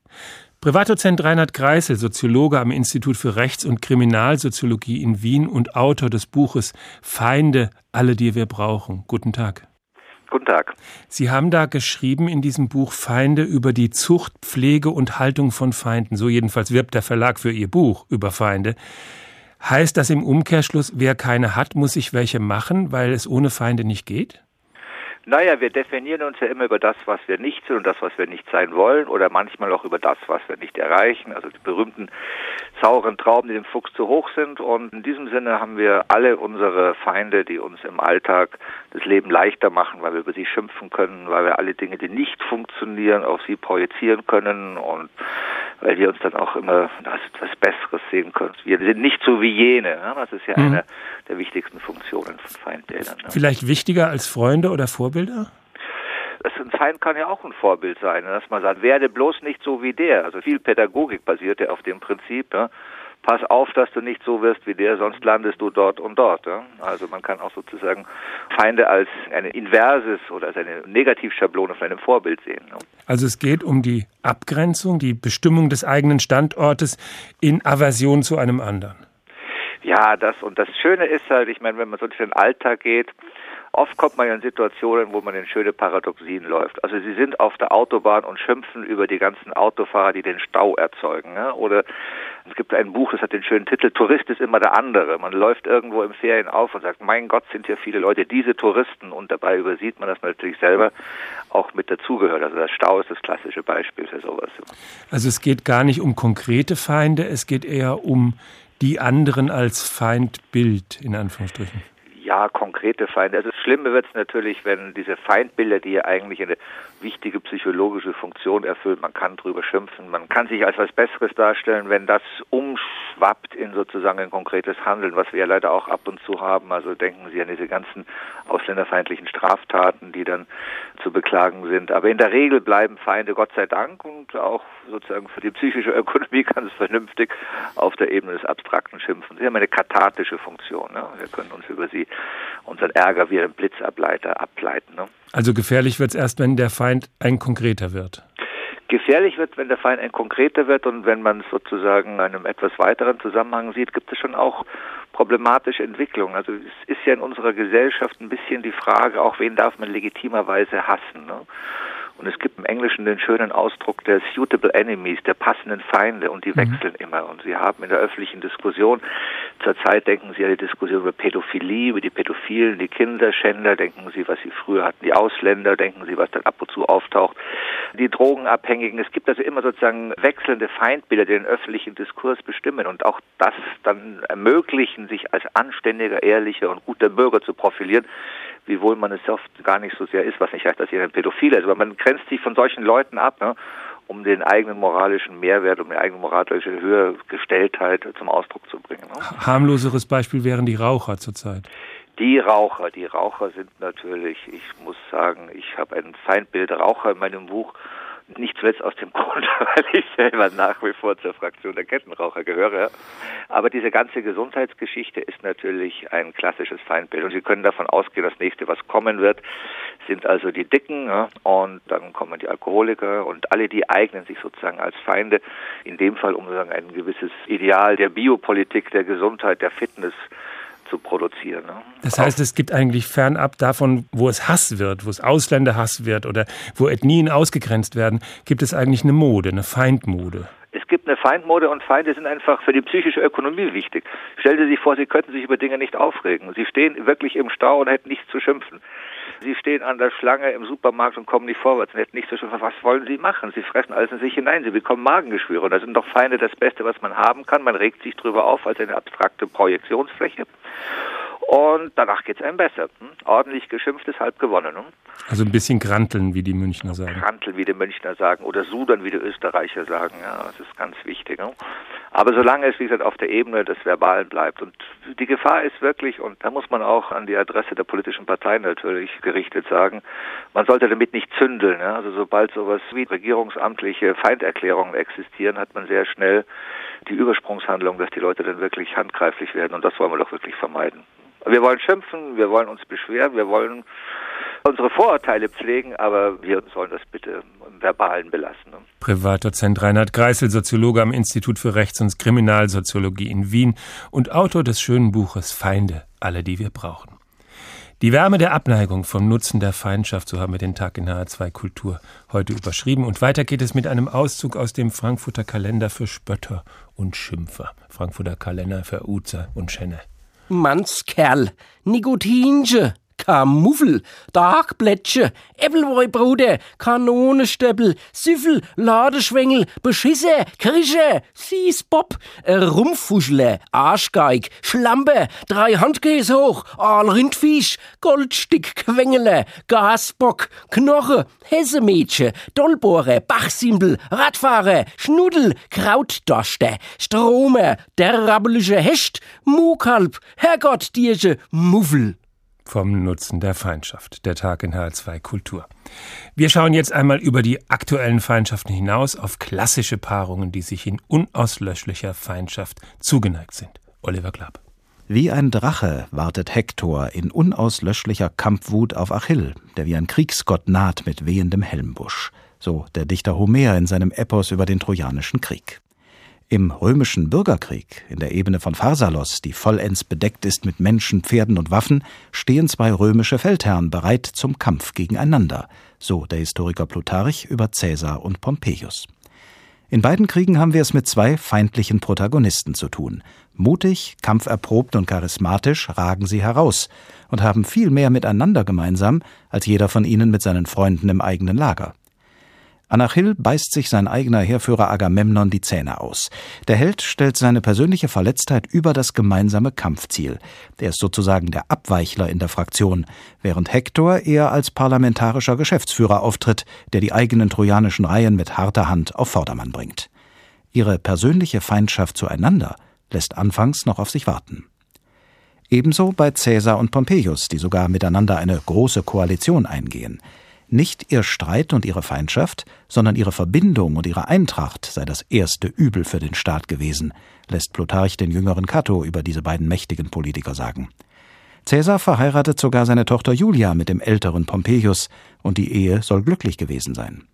Privatdozent Reinhard Greisel, Soziologe am Institut für Rechts- und Kriminalsoziologie in Wien und Autor des Buches Feinde, alle, die wir brauchen. Guten Tag. Guten Tag. Sie haben da geschrieben in diesem Buch Feinde über die Zucht, Pflege und Haltung von Feinden. So jedenfalls wirbt der Verlag für Ihr Buch über Feinde. Heißt das im Umkehrschluss, wer keine hat, muss sich welche machen, weil es ohne Feinde nicht geht? Naja, wir definieren uns ja immer über das, was wir nicht sind und das, was wir nicht sein wollen oder manchmal auch über das, was wir nicht erreichen. Also die berühmten sauren Trauben, die dem Fuchs zu hoch sind. Und in diesem Sinne haben wir alle unsere Feinde, die uns im Alltag das Leben leichter machen, weil wir über sie schimpfen können, weil wir alle Dinge, die nicht funktionieren, auf sie projizieren können und weil wir uns dann auch immer als etwas Besseres sehen können. Wir sind nicht so wie jene. Das ist ja mhm. eine der wichtigsten Funktionen von Feindbildern. Vielleicht wichtiger als Freunde oder Vorbilder? Ein Feind kann ja auch ein Vorbild sein, dass man sagt, werde bloß nicht so wie der. Also viel Pädagogik basiert ja auf dem Prinzip. Ja? Pass auf, dass du nicht so wirst wie der, sonst landest du dort und dort. Ja? Also man kann auch sozusagen Feinde als eine Inverses oder als eine Negativschablone von einem Vorbild sehen. Ja? Also es geht um die Abgrenzung, die Bestimmung des eigenen Standortes in Aversion zu einem anderen. Ja, das und das Schöne ist halt, ich meine, wenn man so durch den Alltag geht, Oft kommt man ja in Situationen, wo man in schöne Paradoxien läuft. Also sie sind auf der Autobahn und schimpfen über die ganzen Autofahrer, die den Stau erzeugen. Ja? Oder es gibt ein Buch, das hat den schönen Titel Tourist ist immer der andere. Man läuft irgendwo im Ferien auf und sagt, mein Gott, sind hier viele Leute, diese Touristen. Und dabei übersieht man, man natürlich selber auch mit dazugehört. Also der Stau ist das klassische Beispiel für sowas. Also es geht gar nicht um konkrete Feinde, es geht eher um die anderen als Feindbild, in Anführungsstrichen ja, konkrete Feinde. Also Schlimme wird es natürlich, wenn diese Feindbilder, die ja eigentlich eine wichtige psychologische Funktion erfüllen, man kann drüber schimpfen, man kann sich als was Besseres darstellen, wenn das umschwappt in sozusagen ein konkretes Handeln, was wir ja leider auch ab und zu haben. Also denken Sie an diese ganzen ausländerfeindlichen Straftaten, die dann zu beklagen sind. Aber in der Regel bleiben Feinde, Gott sei Dank, und auch sozusagen für die psychische *laughs* Ökonomie ganz vernünftig auf der Ebene des abstrakten Schimpfens. Sie haben eine kathartische Funktion. Ne? Wir können uns über sie unseren Ärger wie ein Blitzableiter ableiten. Ne? Also gefährlich wird es erst, wenn der Feind ein konkreter wird. Gefährlich wird, wenn der Feind ein konkreter wird und wenn man es sozusagen in einem etwas weiteren Zusammenhang sieht, gibt es schon auch problematische Entwicklungen. Also es ist ja in unserer Gesellschaft ein bisschen die Frage, auch wen darf man legitimerweise hassen. Ne? Und es gibt im Englischen den schönen Ausdruck der suitable enemies, der passenden Feinde, und die mhm. wechseln immer. Und Sie haben in der öffentlichen Diskussion, zurzeit denken Sie an die Diskussion über Pädophilie, über die Pädophilen, die Kinderschänder, denken Sie, was Sie früher hatten, die Ausländer, denken Sie, was dann ab und zu auftaucht, die Drogenabhängigen. Es gibt also immer sozusagen wechselnde Feindbilder, die den öffentlichen Diskurs bestimmen und auch das dann ermöglichen, sich als anständiger, ehrlicher und guter Bürger zu profilieren wiewohl man es oft gar nicht so sehr ist, was nicht heißt, dass jeder ein Pädophil ist, aber man grenzt sich von solchen Leuten ab, ne, um den eigenen moralischen Mehrwert, um die eigene moralische Höhergestelltheit zum Ausdruck zu bringen. Ne. Harmloseres Beispiel wären die Raucher zurzeit. Die Raucher, die Raucher sind natürlich, ich muss sagen, ich habe ein Feindbild Raucher in meinem Buch nicht zuletzt aus dem *laughs* Grund, weil ich selber nach wie vor zur Fraktion der Kettenraucher gehöre. Aber diese ganze Gesundheitsgeschichte ist natürlich ein klassisches Feindbild. Und Sie können davon ausgehen, das nächste, was kommen wird, sind also die Dicken ja, und dann kommen die Alkoholiker und alle, die eignen sich sozusagen als Feinde. In dem Fall, um sozusagen ein gewisses Ideal der Biopolitik, der Gesundheit, der Fitness zu produzieren. Ne? Das heißt, es gibt eigentlich fernab davon, wo es Hass wird, wo es Ausländerhass wird oder wo Ethnien ausgegrenzt werden, gibt es eigentlich eine Mode, eine Feindmode. Es gibt eine Feindmode und Feinde sind einfach für die psychische Ökonomie wichtig. Stellen Sie sich vor, Sie könnten sich über Dinge nicht aufregen. Sie stehen wirklich im Stau und hätten nichts zu schimpfen. Sie stehen an der Schlange im Supermarkt und kommen nicht vorwärts und hätten nichts zu schimpfen. Was wollen Sie machen? Sie fressen alles in sich hinein. Sie bekommen Magengeschwüre. Und da sind doch Feinde das Beste, was man haben kann. Man regt sich drüber auf als eine abstrakte Projektionsfläche. Und danach geht es einem besser. Hm? Ordentlich geschimpft ist halb gewonnen. Hm? Also ein bisschen granteln, wie die Münchner sagen. Granteln, wie die Münchner sagen. Oder sudern, wie die Österreicher sagen. Ja, das ist ganz wichtig. Hm? Aber solange es, wie gesagt, auf der Ebene des Verbalen bleibt. Und die Gefahr ist wirklich, und da muss man auch an die Adresse der politischen Parteien natürlich gerichtet sagen, man sollte damit nicht zündeln. Ja? Also sobald sowas wie regierungsamtliche Feinderklärungen existieren, hat man sehr schnell die Übersprungshandlung, dass die Leute dann wirklich handgreiflich werden. Und das wollen wir doch wirklich vermeiden. Wir wollen schimpfen, wir wollen uns beschweren, wir wollen unsere Vorurteile pflegen, aber wir sollen das bitte im Verbalen belassen. Ne? Privatdozent Reinhard Greisel, Soziologe am Institut für Rechts- und Kriminalsoziologie in Wien und Autor des schönen Buches Feinde, alle, die wir brauchen. Die Wärme der Abneigung vom Nutzen der Feindschaft, so haben wir den Tag in HR2 Kultur heute überschrieben. Und weiter geht es mit einem Auszug aus dem Frankfurter Kalender für Spötter und Schimpfer. Frankfurter Kalender für Uzer und Schenne. Mannskerl, Nikotinche, Kamuffel, Dagblättche, Äppelweibruder, Kanonenstöppel, Süffel, Ladeschwengel, Beschisse, Krische, Siesbob, äh, Rumpfuschler, Arschgeig, Schlampe, drei Handkäse hoch, Aalrindfisch, Goldstick, Quengele, Gasbock, Knoche, Hessemädchen, Dollbohrer, Bachsimpel, Radfahrer, Schnudel, Krautdorste, Stromer, der rabbelige Hecht, Mukalb, Herrgottdiersche, Muffel vom Nutzen der Feindschaft. Der Tag in HR2 Kultur. Wir schauen jetzt einmal über die aktuellen Feindschaften hinaus auf klassische Paarungen, die sich in unauslöschlicher Feindschaft zugeneigt sind. Oliver Klapp. Wie ein Drache wartet Hektor in unauslöschlicher Kampfwut auf Achill, der wie ein Kriegsgott naht mit wehendem Helmbusch. So der Dichter Homer in seinem Epos über den Trojanischen Krieg. Im römischen Bürgerkrieg, in der Ebene von Pharsalos, die vollends bedeckt ist mit Menschen, Pferden und Waffen, stehen zwei römische Feldherren bereit zum Kampf gegeneinander, so der Historiker Plutarch über Caesar und Pompeius. In beiden Kriegen haben wir es mit zwei feindlichen Protagonisten zu tun. Mutig, kampferprobt und charismatisch ragen sie heraus und haben viel mehr miteinander gemeinsam als jeder von ihnen mit seinen Freunden im eigenen Lager. An Achill beißt sich sein eigener Heerführer Agamemnon die Zähne aus. Der Held stellt seine persönliche Verletztheit über das gemeinsame Kampfziel. Der ist sozusagen der Abweichler in der Fraktion, während Hektor eher als parlamentarischer Geschäftsführer auftritt, der die eigenen trojanischen Reihen mit harter Hand auf Vordermann bringt. Ihre persönliche Feindschaft zueinander lässt anfangs noch auf sich warten. Ebenso bei Caesar und Pompeius, die sogar miteinander eine große Koalition eingehen. Nicht ihr Streit und ihre Feindschaft, sondern ihre Verbindung und ihre Eintracht sei das erste Übel für den Staat gewesen, lässt Plutarch den jüngeren Cato über diese beiden mächtigen Politiker sagen. Caesar verheiratet sogar seine Tochter Julia mit dem älteren Pompeius, und die Ehe soll glücklich gewesen sein.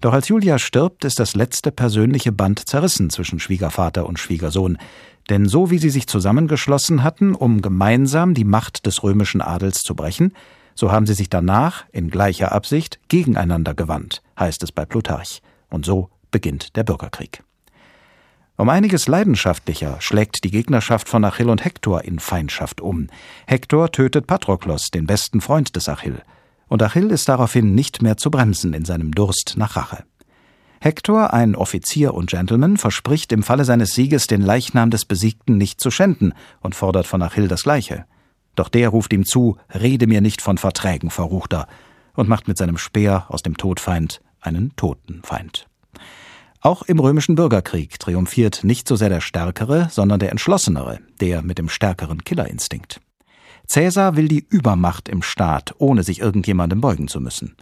Doch als Julia stirbt, ist das letzte persönliche Band zerrissen zwischen Schwiegervater und Schwiegersohn, denn so wie sie sich zusammengeschlossen hatten, um gemeinsam die Macht des römischen Adels zu brechen, so haben sie sich danach in gleicher Absicht gegeneinander gewandt, heißt es bei Plutarch. Und so beginnt der Bürgerkrieg. Um einiges leidenschaftlicher schlägt die Gegnerschaft von Achill und Hektor in Feindschaft um. Hektor tötet Patroklos, den besten Freund des Achill. Und Achill ist daraufhin nicht mehr zu bremsen in seinem Durst nach Rache. Hektor, ein Offizier und Gentleman, verspricht im Falle seines Sieges den Leichnam des Besiegten nicht zu schänden und fordert von Achill das Gleiche. Doch der ruft ihm zu, rede mir nicht von Verträgen, Verruchter, und macht mit seinem Speer aus dem Todfeind einen Totenfeind. Auch im römischen Bürgerkrieg triumphiert nicht so sehr der Stärkere, sondern der Entschlossenere, der mit dem stärkeren Killerinstinkt. Cäsar will die Übermacht im Staat, ohne sich irgendjemandem beugen zu müssen.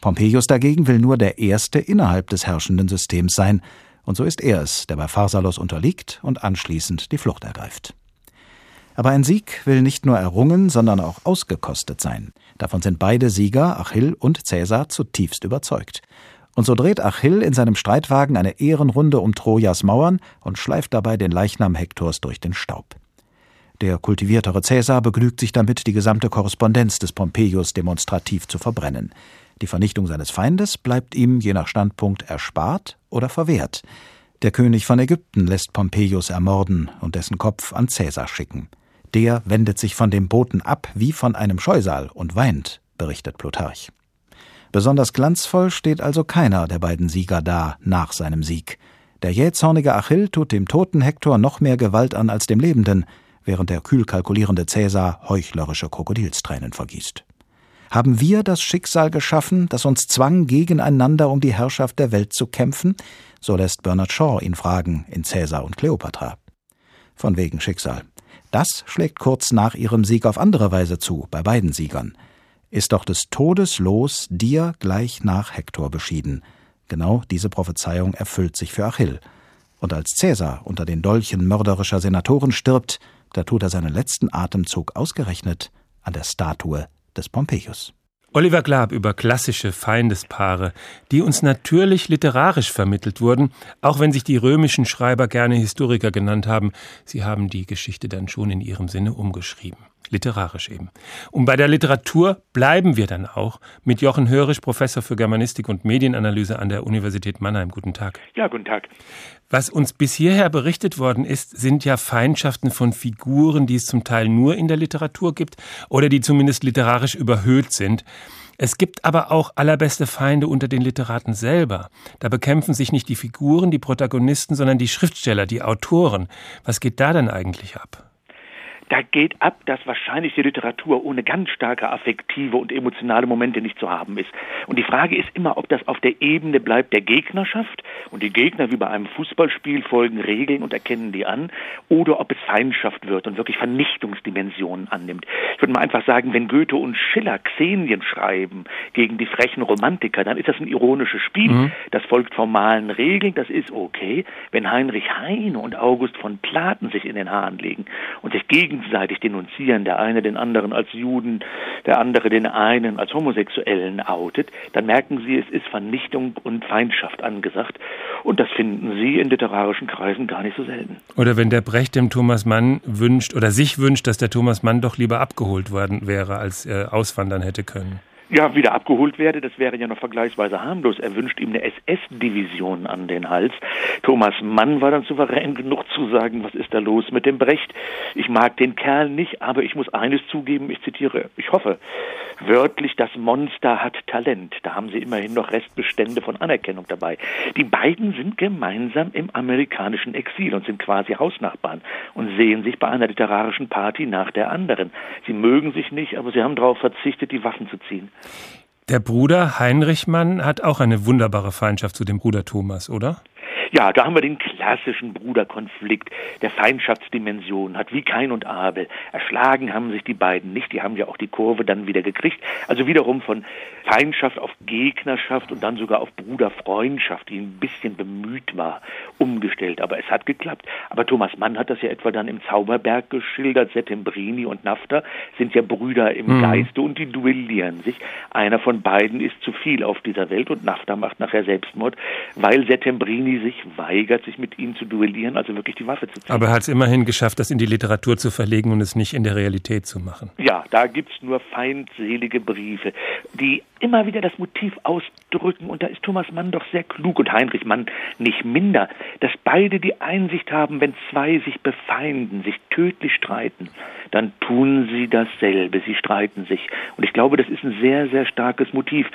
Pompeius dagegen will nur der Erste innerhalb des herrschenden Systems sein, und so ist er es, der bei Pharsalos unterliegt und anschließend die Flucht ergreift. Aber ein Sieg will nicht nur errungen, sondern auch ausgekostet sein. Davon sind beide Sieger, Achill und Cäsar, zutiefst überzeugt. Und so dreht Achill in seinem Streitwagen eine Ehrenrunde um Trojas Mauern und schleift dabei den Leichnam Hektors durch den Staub. Der kultiviertere Cäsar begnügt sich damit, die gesamte Korrespondenz des Pompeius demonstrativ zu verbrennen. Die Vernichtung seines Feindes bleibt ihm je nach Standpunkt erspart oder verwehrt. Der König von Ägypten lässt Pompeius ermorden und dessen Kopf an Cäsar schicken. Der wendet sich von dem Boten ab wie von einem Scheusal und weint, berichtet Plutarch. Besonders glanzvoll steht also keiner der beiden Sieger da nach seinem Sieg. Der jähzornige Achill tut dem toten Hektor noch mehr Gewalt an als dem Lebenden, während der kühl kalkulierende Cäsar heuchlerische Krokodilstränen vergießt. Haben wir das Schicksal geschaffen, das uns zwang, gegeneinander um die Herrschaft der Welt zu kämpfen? So lässt Bernard Shaw ihn fragen in Cäsar und Kleopatra. Von wegen Schicksal. Das schlägt kurz nach ihrem Sieg auf andere Weise zu, bei beiden Siegern. Ist doch des Todes Los dir gleich nach Hektor beschieden. Genau diese Prophezeiung erfüllt sich für Achill. Und als Cäsar unter den Dolchen mörderischer Senatoren stirbt, da tut er seinen letzten Atemzug ausgerechnet an der Statue des Pompeius. Oliver Glab über klassische Feindespaare, die uns natürlich literarisch vermittelt wurden, auch wenn sich die römischen Schreiber gerne Historiker genannt haben. Sie haben die Geschichte dann schon in ihrem Sinne umgeschrieben. Literarisch eben. Und bei der Literatur bleiben wir dann auch mit Jochen Hörisch, Professor für Germanistik und Medienanalyse an der Universität Mannheim. Guten Tag. Ja, guten Tag. Was uns bis hierher berichtet worden ist, sind ja Feindschaften von Figuren, die es zum Teil nur in der Literatur gibt oder die zumindest literarisch überhöht sind. Es gibt aber auch allerbeste Feinde unter den Literaten selber. Da bekämpfen sich nicht die Figuren, die Protagonisten, sondern die Schriftsteller, die Autoren. Was geht da denn eigentlich ab? Da geht ab, dass wahrscheinlich die Literatur ohne ganz starke affektive und emotionale Momente nicht zu haben ist. Und die Frage ist immer, ob das auf der Ebene bleibt der Gegnerschaft und die Gegner wie bei einem Fußballspiel folgen Regeln und erkennen die an, oder ob es Feindschaft wird und wirklich Vernichtungsdimensionen annimmt. Ich würde mal einfach sagen, wenn Goethe und Schiller Xenien schreiben gegen die frechen Romantiker, dann ist das ein ironisches Spiel. Mhm. Das folgt formalen Regeln, das ist okay. Wenn Heinrich Heine und August von Platen sich in den Haaren legen und sich gegen gegenseitig denunzieren, der eine den anderen als Juden, der andere den einen als Homosexuellen outet, dann merken Sie, es ist Vernichtung und Feindschaft angesagt. Und das finden Sie in literarischen Kreisen gar nicht so selten. Oder wenn der Brecht dem Thomas Mann wünscht oder sich wünscht, dass der Thomas Mann doch lieber abgeholt worden wäre, als er auswandern hätte können ja, wieder abgeholt werde, das wäre ja noch vergleichsweise harmlos. Er wünscht ihm eine SS-Division an den Hals. Thomas Mann war dann souverän *laughs* genug zu sagen, was ist da los mit dem Brecht? Ich mag den Kerl nicht, aber ich muss eines zugeben, ich zitiere, ich hoffe, wörtlich, das Monster hat Talent. Da haben sie immerhin noch Restbestände von Anerkennung dabei. Die beiden sind gemeinsam im amerikanischen Exil und sind quasi Hausnachbarn und sehen sich bei einer literarischen Party nach der anderen. Sie mögen sich nicht, aber sie haben darauf verzichtet, die Waffen zu ziehen. Der Bruder Heinrich Mann hat auch eine wunderbare Feindschaft zu dem Bruder Thomas, oder? Ja, da haben wir den klassischen Bruderkonflikt der Feindschaftsdimension, hat wie Kain und Abel. Erschlagen haben sich die beiden nicht, die haben ja auch die Kurve dann wieder gekriegt. Also wiederum von Feindschaft auf Gegnerschaft und dann sogar auf Bruderfreundschaft, die ein bisschen bemüht war, umgestellt. Aber es hat geklappt. Aber Thomas Mann hat das ja etwa dann im Zauberberg geschildert. Settembrini und Nafta sind ja Brüder im mhm. Geiste und die duellieren sich. Einer von beiden ist zu viel auf dieser Welt und Nafta macht nachher Selbstmord, weil Settembrini sich weigert, sich mit ihm zu duellieren, also wirklich die Waffe zu ziehen. Aber er hat es immerhin geschafft, das in die Literatur zu verlegen und es nicht in der Realität zu machen. Ja, da gibt es nur feindselige Briefe, die immer wieder das Motiv ausdrücken. Und da ist Thomas Mann doch sehr klug und Heinrich Mann nicht minder, dass beide die Einsicht haben, wenn zwei sich befeinden, sich tödlich streiten, dann tun sie dasselbe, sie streiten sich. Und ich glaube, das ist ein sehr, sehr starkes Motiv.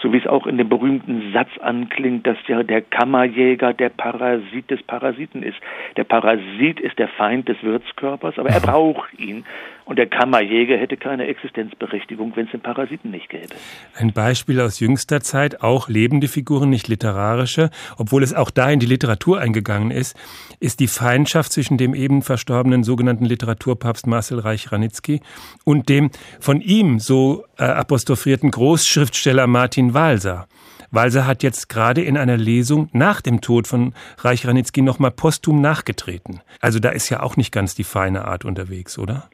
So wie es auch in dem berühmten Satz anklingt, dass ja der Kammerjäger der Parasit des Parasiten ist. Der Parasit ist der Feind des Wirtskörpers, aber er braucht ihn. Und der Kammerjäger hätte keine Existenzberechtigung, wenn es den Parasiten nicht gäbe. Ein Beispiel aus jüngster Zeit, auch lebende Figuren, nicht literarische, obwohl es auch da in die Literatur eingegangen ist, ist die Feindschaft zwischen dem eben verstorbenen sogenannten Literaturpapst Marcel Reich-Ranitzky und dem von ihm so äh, apostrophierten Großschriftsteller Martin Walser. Walser hat jetzt gerade in einer Lesung nach dem Tod von Reich Ranitzky nochmal posthum nachgetreten. Also da ist ja auch nicht ganz die feine Art unterwegs, oder?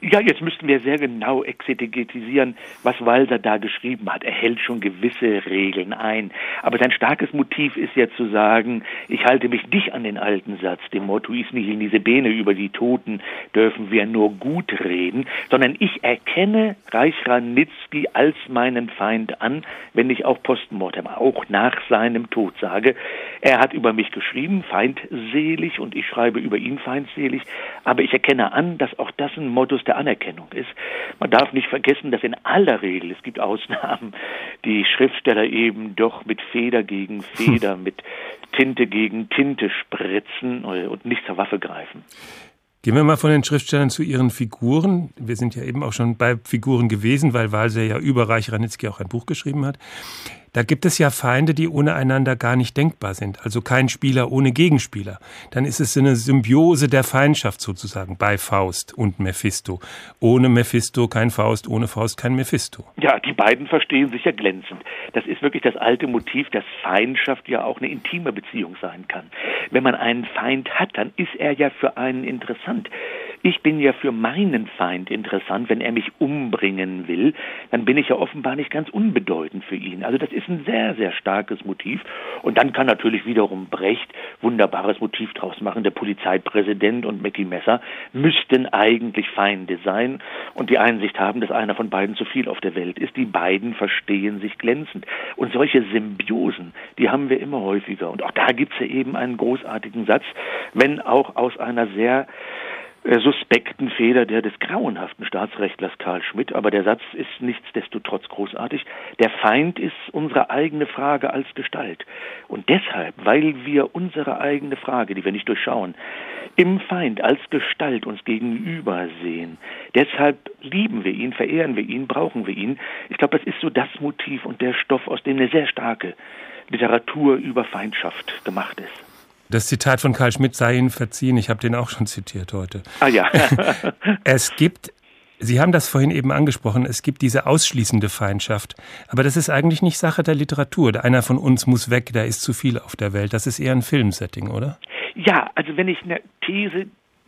Ja, jetzt müssten wir sehr genau exegetisieren, was Walser da geschrieben hat. Er hält schon gewisse Regeln ein. Aber sein starkes Motiv ist ja zu sagen, ich halte mich nicht an den alten Satz, dem Motto is nihil nise bene, über die Toten dürfen wir nur gut reden, sondern ich erkenne Reich Ranitzky als meinen Feind an, wenn ich auch postmortem, auch nach seinem Tod sage, er hat über mich geschrieben, feindselig, und ich schreibe über ihn feindselig, aber ich erkenne an, dass auch das ein Modus der Anerkennung ist. Man darf nicht vergessen, dass in aller Regel, es gibt Ausnahmen, die Schriftsteller eben doch mit Feder gegen Feder, hm. *laughs* mit Tinte gegen Tinte spritzen und nicht zur Waffe greifen. Gehen wir mal von den Schriftstellern zu ihren Figuren. Wir sind ja eben auch schon bei Figuren gewesen, weil Walser ja über Reich Ranitzky auch ein Buch geschrieben hat. Da gibt es ja Feinde, die ohne einander gar nicht denkbar sind. Also kein Spieler ohne Gegenspieler. Dann ist es eine Symbiose der Feindschaft sozusagen bei Faust und Mephisto. Ohne Mephisto kein Faust, ohne Faust kein Mephisto. Ja, die beiden verstehen sich ja glänzend. Das ist wirklich das alte Motiv, dass Feindschaft ja auch eine intime Beziehung sein kann. Wenn man einen Feind hat, dann ist er ja für einen interessant. Ich bin ja für meinen Feind interessant. Wenn er mich umbringen will, dann bin ich ja offenbar nicht ganz unbedeutend für ihn. Also das ist ein sehr, sehr starkes Motiv. Und dann kann natürlich wiederum Brecht wunderbares Motiv draus machen. Der Polizeipräsident und Mackie Messer müssten eigentlich Feinde sein und die Einsicht haben, dass einer von beiden zu viel auf der Welt ist. Die beiden verstehen sich glänzend. Und solche Symbiosen, die haben wir immer häufiger. Und auch da gibt es ja eben einen großartigen Satz, wenn auch aus einer sehr äh, suspekten Fehler der des grauenhaften Staatsrechtlers Karl Schmidt, aber der Satz ist nichtsdestotrotz großartig. Der Feind ist unsere eigene Frage als Gestalt. Und deshalb, weil wir unsere eigene Frage, die wir nicht durchschauen, im Feind als Gestalt uns gegenüber sehen, deshalb lieben wir ihn, verehren wir ihn, brauchen wir ihn. Ich glaube, das ist so das Motiv und der Stoff, aus dem eine sehr starke Literatur über Feindschaft gemacht ist. Das Zitat von Karl Schmidt sei Ihnen verziehen, ich habe den auch schon zitiert heute. Ah ja. *laughs* es gibt Sie haben das vorhin eben angesprochen, es gibt diese ausschließende Feindschaft. Aber das ist eigentlich nicht Sache der Literatur. Einer von uns muss weg, da ist zu viel auf der Welt. Das ist eher ein Filmsetting, oder? Ja, also wenn ich eine These,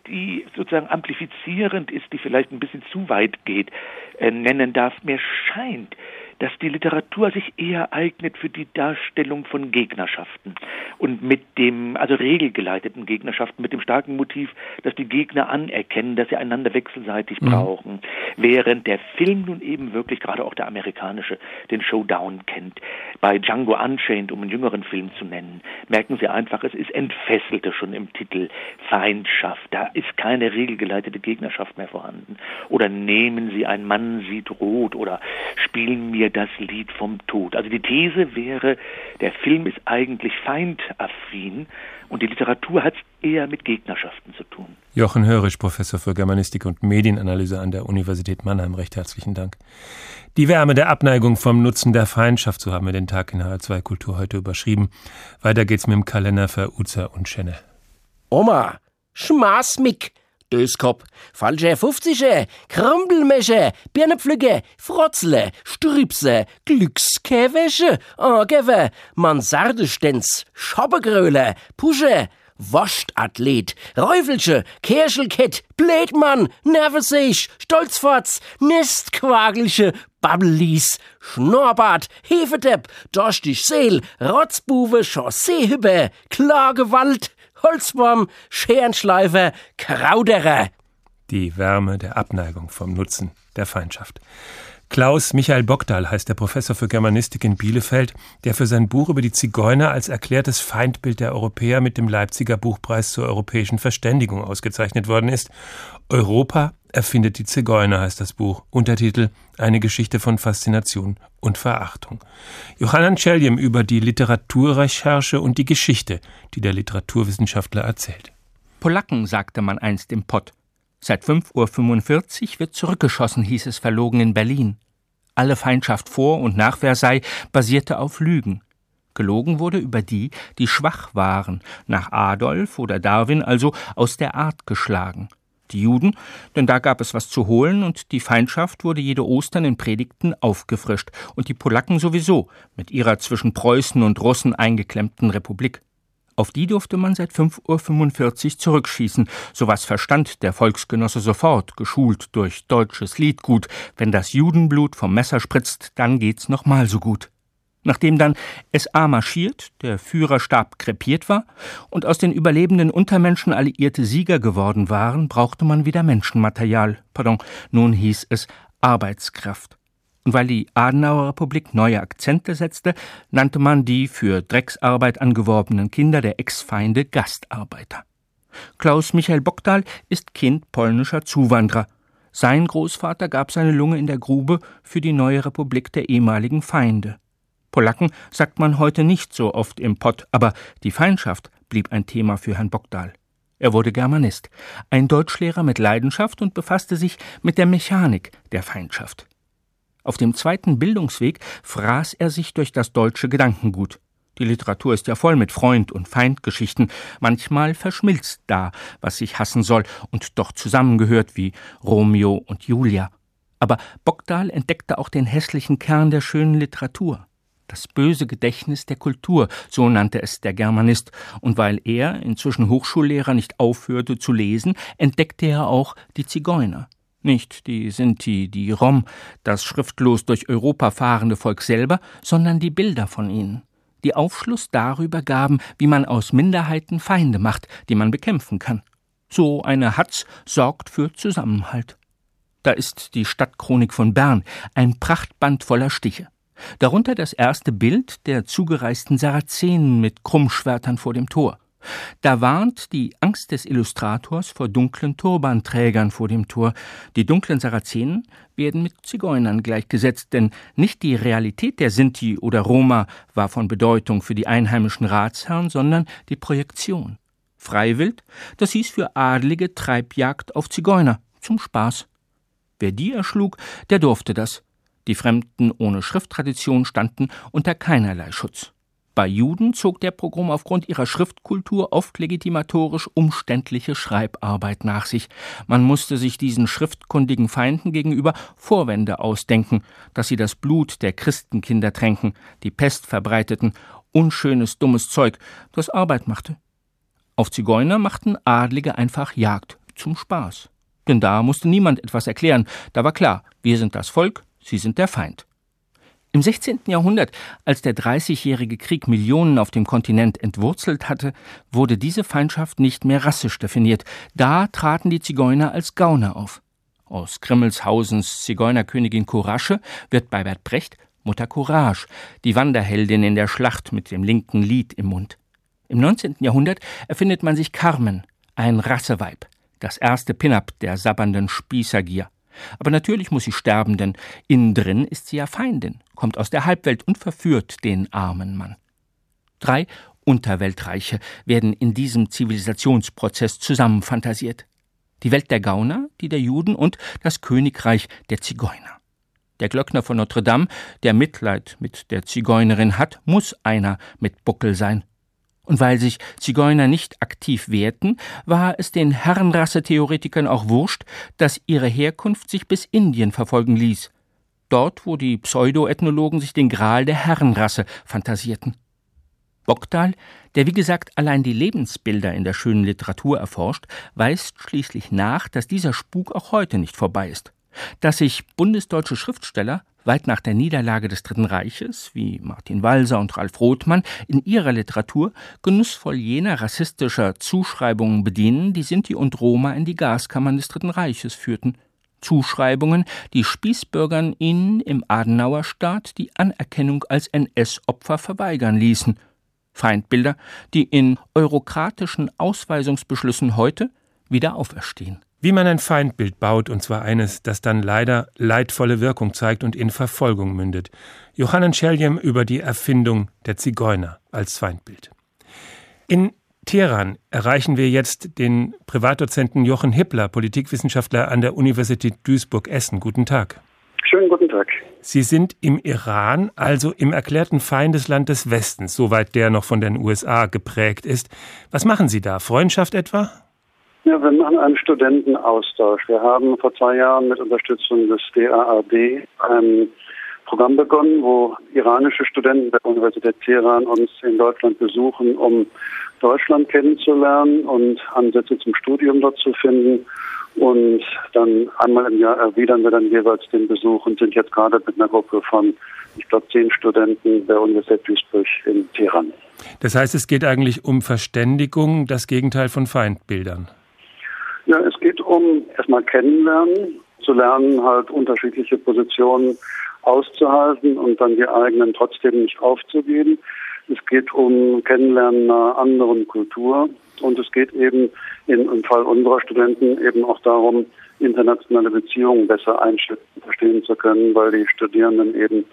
die sozusagen amplifizierend ist, die vielleicht ein bisschen zu weit geht, äh, nennen darf, mir scheint, dass die Literatur sich eher eignet für die Darstellung von Gegnerschaften und mit dem, also regelgeleiteten Gegnerschaften, mit dem starken Motiv, dass die Gegner anerkennen, dass sie einander wechselseitig mhm. brauchen, während der Film nun eben wirklich, gerade auch der amerikanische, den Showdown kennt. Bei Django Unchained, um einen jüngeren Film zu nennen, merken Sie einfach, es ist entfesselte schon im Titel Feindschaft. Da ist keine regelgeleitete Gegnerschaft mehr vorhanden. Oder nehmen Sie ein Mann sieht rot oder spielen mir das Lied vom Tod. Also die These wäre, der Film ist eigentlich feindaffin und die Literatur hat eher mit Gegnerschaften zu tun. Jochen Hörisch, Professor für Germanistik und Medienanalyse an der Universität Mannheim, recht herzlichen Dank. Die Wärme der Abneigung vom Nutzen der Feindschaft, so haben wir den Tag in HR2 Kultur heute überschrieben. Weiter geht's mit dem Kalender für Uza und Schenne. Oma, schmaß mich! Döskop, falsche 50 Krumpelmesche, Birnepflücke, Frotzle, Strüpse, Glückskäwäsche, Angewe, Mansardestenz, Schoppegröle, Pusche, Washtathlet, Räufelsche, Kerschelkett, Blädmann, Nervesich, Stolzforz, Nestquagelsche, Babbellies, Schnorbart, Hefedepp, Dorstich Seel, Rotzbuwe, Chausseehüppe, Klagewald, Holzwurm, Scherenschleifer, Krauderer. Die Wärme der Abneigung vom Nutzen der Feindschaft. Klaus Michael Bogdal heißt der Professor für Germanistik in Bielefeld, der für sein Buch über die Zigeuner als erklärtes Feindbild der Europäer mit dem Leipziger Buchpreis zur europäischen Verständigung ausgezeichnet worden ist. Europa erfindet die Zigeuner heißt das Buch. Untertitel Eine Geschichte von Faszination und Verachtung. Johannan Celjem über die Literaturrecherche und die Geschichte, die der Literaturwissenschaftler erzählt. Polacken, sagte man einst im Pott. Seit 5.45 Uhr wird zurückgeschossen, hieß es verlogen in Berlin. Alle Feindschaft vor und nach Versailles basierte auf Lügen. Gelogen wurde über die, die schwach waren, nach Adolf oder Darwin also aus der Art geschlagen. Die Juden, denn da gab es was zu holen und die Feindschaft wurde jede Ostern in Predigten aufgefrischt und die Polacken sowieso mit ihrer zwischen Preußen und Russen eingeklemmten Republik. Auf die durfte man seit 5.45 Uhr zurückschießen. Sowas verstand der Volksgenosse sofort, geschult durch deutsches Liedgut. Wenn das Judenblut vom Messer spritzt, dann geht's noch mal so gut. Nachdem dann SA marschiert, der Führerstab krepiert war und aus den überlebenden Untermenschen alliierte Sieger geworden waren, brauchte man wieder Menschenmaterial. Pardon, nun hieß es Arbeitskraft. Und weil die Adenauer Republik neue Akzente setzte, nannte man die für Drecksarbeit angeworbenen Kinder der Ex-Feinde Gastarbeiter. Klaus Michael Bockdahl ist Kind polnischer Zuwanderer. Sein Großvater gab seine Lunge in der Grube für die neue Republik der ehemaligen Feinde. Polacken sagt man heute nicht so oft im Pott, aber die Feindschaft blieb ein Thema für Herrn Bockdahl. Er wurde Germanist, ein Deutschlehrer mit Leidenschaft und befasste sich mit der Mechanik der Feindschaft. Auf dem zweiten Bildungsweg fraß er sich durch das deutsche Gedankengut. Die Literatur ist ja voll mit Freund- und Feindgeschichten. Manchmal verschmilzt da, was sich hassen soll und doch zusammengehört wie Romeo und Julia. Aber Bockdahl entdeckte auch den hässlichen Kern der schönen Literatur. Das böse Gedächtnis der Kultur, so nannte es der Germanist, und weil er, inzwischen Hochschullehrer, nicht aufhörte zu lesen, entdeckte er auch die Zigeuner. Nicht die Sinti, die Rom, das schriftlos durch Europa fahrende Volk selber, sondern die Bilder von ihnen, die Aufschluss darüber gaben, wie man aus Minderheiten Feinde macht, die man bekämpfen kann. So eine Hatz sorgt für Zusammenhalt. Da ist die Stadtchronik von Bern, ein Prachtband voller Stiche. Darunter das erste Bild der zugereisten Sarazenen mit Krummschwertern vor dem Tor. Da warnt die Angst des Illustrators vor dunklen Turbanträgern vor dem Tor. Die dunklen Sarazenen werden mit Zigeunern gleichgesetzt, denn nicht die Realität der Sinti oder Roma war von Bedeutung für die einheimischen Ratsherren, sondern die Projektion. Freiwild, das hieß für Adlige Treibjagd auf Zigeuner, zum Spaß. Wer die erschlug, der durfte das. Die Fremden ohne Schrifttradition standen unter keinerlei Schutz. Bei Juden zog der Pogrom aufgrund ihrer Schriftkultur oft legitimatorisch umständliche Schreibarbeit nach sich. Man musste sich diesen schriftkundigen Feinden gegenüber Vorwände ausdenken, dass sie das Blut der Christenkinder tränken, die Pest verbreiteten, unschönes, dummes Zeug, das Arbeit machte. Auf Zigeuner machten Adlige einfach Jagd zum Spaß. Denn da musste niemand etwas erklären, da war klar, wir sind das Volk, sie sind der Feind. Im 16. Jahrhundert, als der Dreißigjährige Krieg Millionen auf dem Kontinent entwurzelt hatte, wurde diese Feindschaft nicht mehr rassisch definiert. Da traten die Zigeuner als Gauner auf. Aus Grimmelshausens Zigeunerkönigin Kurasche wird bei Bert Brecht Mutter Courage, die Wanderheldin in der Schlacht mit dem linken Lied im Mund. Im 19. Jahrhundert erfindet man sich Carmen, ein Rasseweib, das erste Pin-up der sabbernden Spießergier. Aber natürlich muss sie sterben, denn innen drin ist sie ja Feindin, kommt aus der Halbwelt und verführt den armen Mann. Drei Unterweltreiche werden in diesem Zivilisationsprozess zusammenfantasiert. Die Welt der Gauner, die der Juden und das Königreich der Zigeuner. Der Glöckner von Notre Dame, der Mitleid mit der Zigeunerin hat, muss einer mit Buckel sein. Und weil sich Zigeuner nicht aktiv wehrten, war es den Herrenrassetheoretikern auch wurscht, dass ihre Herkunft sich bis Indien verfolgen ließ. Dort, wo die Pseudoethnologen sich den Gral der Herrenrasse fantasierten. Bogdal, der wie gesagt allein die Lebensbilder in der schönen Literatur erforscht, weist schließlich nach, dass dieser Spuk auch heute nicht vorbei ist. Dass sich bundesdeutsche Schriftsteller weit nach der Niederlage des Dritten Reiches, wie Martin Walser und Ralf Rothmann, in ihrer Literatur genussvoll jener rassistischer Zuschreibungen bedienen, die Sinti und Roma in die Gaskammern des Dritten Reiches führten. Zuschreibungen, die Spießbürgern ihnen im Adenauer Staat die Anerkennung als NS-Opfer verweigern ließen. Feindbilder, die in eurokratischen Ausweisungsbeschlüssen heute wieder auferstehen. Wie man ein Feindbild baut, und zwar eines, das dann leider leidvolle Wirkung zeigt und in Verfolgung mündet. Johannan Scheljem über die Erfindung der Zigeuner als Feindbild. In Teheran erreichen wir jetzt den Privatdozenten Jochen Hippler, Politikwissenschaftler an der Universität Duisburg-Essen. Guten Tag. Schönen guten Tag. Sie sind im Iran, also im erklärten Feindesland des Westens, soweit der noch von den USA geprägt ist. Was machen Sie da? Freundschaft etwa? Ja, wir machen einen Studentenaustausch. Wir haben vor zwei Jahren mit Unterstützung des DAAD ein Programm begonnen, wo iranische Studenten der Universität Teheran uns in Deutschland besuchen, um Deutschland kennenzulernen und Ansätze zum Studium dort zu finden. Und dann einmal im Jahr erwidern wir dann jeweils den Besuch und sind jetzt gerade mit einer Gruppe von, ich glaube, zehn Studenten der Universität Duisburg in Teheran. Das heißt, es geht eigentlich um Verständigung, das Gegenteil von Feindbildern. Um erstmal kennenlernen, zu lernen, halt unterschiedliche Positionen auszuhalten und dann die eigenen trotzdem nicht aufzugeben. Es geht um Kennenlernen einer anderen Kultur und es geht eben in, im Fall unserer Studenten eben auch darum, internationale Beziehungen besser einschätzen, verstehen zu können, weil die Studierenden eben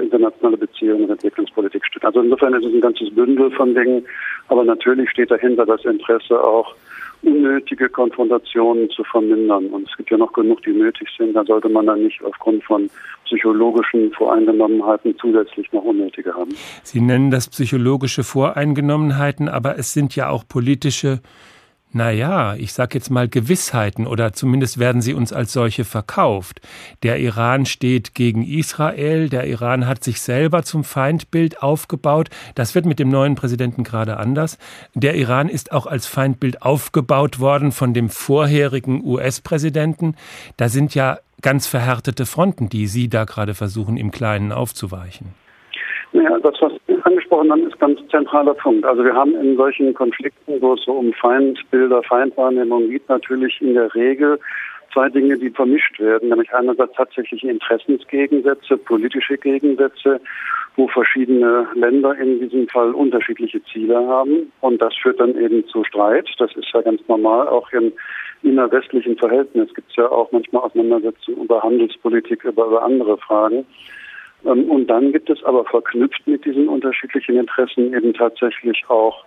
internationale Beziehungen und Entwicklungspolitik studieren. Also insofern ist es ein ganzes Bündel von Dingen, aber natürlich steht dahinter das Interesse auch unnötige Konfrontationen zu vermindern. Und es gibt ja noch genug, die nötig sind. Da sollte man dann nicht aufgrund von psychologischen Voreingenommenheiten zusätzlich noch unnötige haben. Sie nennen das psychologische Voreingenommenheiten, aber es sind ja auch politische naja, ich sag jetzt mal Gewissheiten oder zumindest werden sie uns als solche verkauft. Der Iran steht gegen Israel, der Iran hat sich selber zum Feindbild aufgebaut. Das wird mit dem neuen Präsidenten gerade anders. Der Iran ist auch als Feindbild aufgebaut worden von dem vorherigen US-Präsidenten. Da sind ja ganz verhärtete Fronten, die Sie da gerade versuchen, im Kleinen aufzuweichen. Ja, das, was angesprochen haben, ist ganz zentraler Punkt. Also wir haben in solchen Konflikten, wo es so um Feindbilder, Feindwahrnehmung geht, natürlich in der Regel zwei Dinge, die vermischt werden, nämlich einerseits tatsächliche Interessensgegensätze, politische Gegensätze, wo verschiedene Länder in diesem Fall unterschiedliche Ziele haben. Und das führt dann eben zu Streit. Das ist ja ganz normal. Auch im innerwestlichen Verhältnis gibt es ja auch manchmal Auseinandersetzungen über Handelspolitik, über, über andere Fragen. Ähm, und dann gibt es aber verknüpft mit diesen unterschiedlichen Interessen eben tatsächlich auch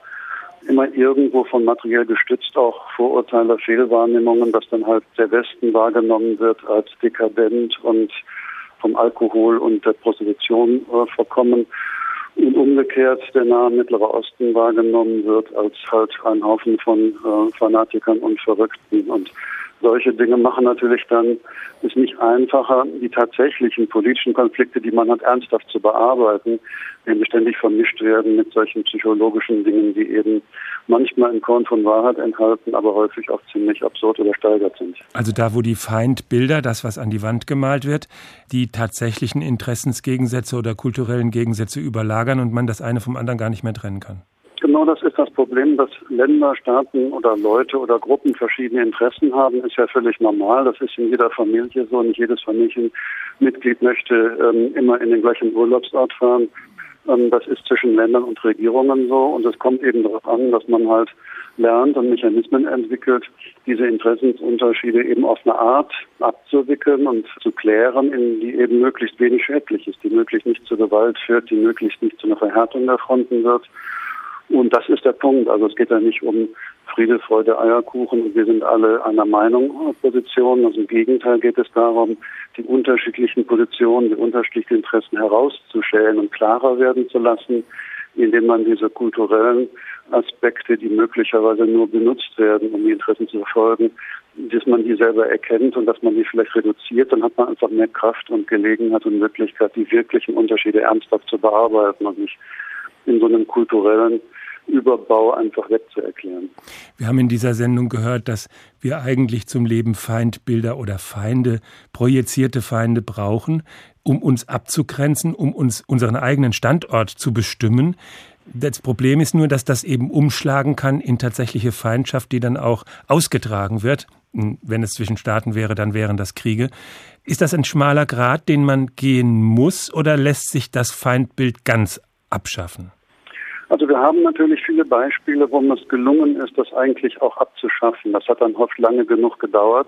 immer irgendwo von materiell gestützt auch Vorurteile, Fehlwahrnehmungen, dass dann halt der Westen wahrgenommen wird als dekadent und vom Alkohol und der Prostitution äh, verkommen. Und umgekehrt der nahe Mittlere Osten wahrgenommen wird als halt ein Haufen von äh, Fanatikern und Verrückten. Und Solche Dinge machen natürlich dann es nicht einfacher, die tatsächlichen politischen Konflikte, die man hat, ernsthaft zu bearbeiten, wenn sie ständig vermischt werden mit solchen psychologischen Dingen, die eben manchmal einen Korn von Wahrheit enthalten, aber häufig auch ziemlich absurd oder steigert sind. Also da, wo die Feindbilder, das, was an die Wand gemalt wird, die tatsächlichen Interessensgegensätze oder kulturellen Gegensätze überlagern und man das eine vom anderen gar nicht mehr trennen kann. Genau das ist das Problem, dass Länder, Staaten oder Leute oder Gruppen verschiedene Interessen haben, ist ja völlig normal. Das ist in jeder Familie so. Nicht jedes Familienmitglied möchte ähm, immer in den gleichen Urlaubsort fahren. Ähm, das ist zwischen Ländern und Regierungen so. Und es kommt eben darauf an, dass man halt lernt und Mechanismen entwickelt, diese Interessensunterschiede eben auf eine Art abzuwickeln und zu klären, in die eben möglichst wenig schädlich ist, die möglichst nicht zur Gewalt führt, die möglichst nicht zu einer Verhärtung der Fronten wird und das ist der Punkt. Also es geht ja nicht um Friede, Freude, Eierkuchen wir sind alle einer Meinung, Position. Also im Gegenteil geht es darum, die unterschiedlichen Positionen, die unterschiedlichen Interessen herauszustellen und klarer werden zu lassen, indem man diese kulturellen Aspekte, die möglicherweise nur benutzt werden, um die Interessen zu verfolgen, dass man die selber erkennt und dass man die vielleicht reduziert, dann hat man einfach mehr Kraft und Gelegenheit und Möglichkeit, die wirklichen Unterschiede ernsthaft zu bearbeiten und nicht in so einem kulturellen Überbau einfach wegzuerklären. Wir haben in dieser Sendung gehört, dass wir eigentlich zum Leben Feindbilder oder Feinde, projizierte Feinde brauchen, um uns abzugrenzen, um uns unseren eigenen Standort zu bestimmen. Das Problem ist nur, dass das eben umschlagen kann in tatsächliche Feindschaft, die dann auch ausgetragen wird. Wenn es zwischen Staaten wäre, dann wären das Kriege. Ist das ein schmaler Grat, den man gehen muss, oder lässt sich das Feindbild ganz abschaffen? Also wir haben natürlich viele Beispiele, wo es gelungen ist, das eigentlich auch abzuschaffen. Das hat dann oft lange genug gedauert.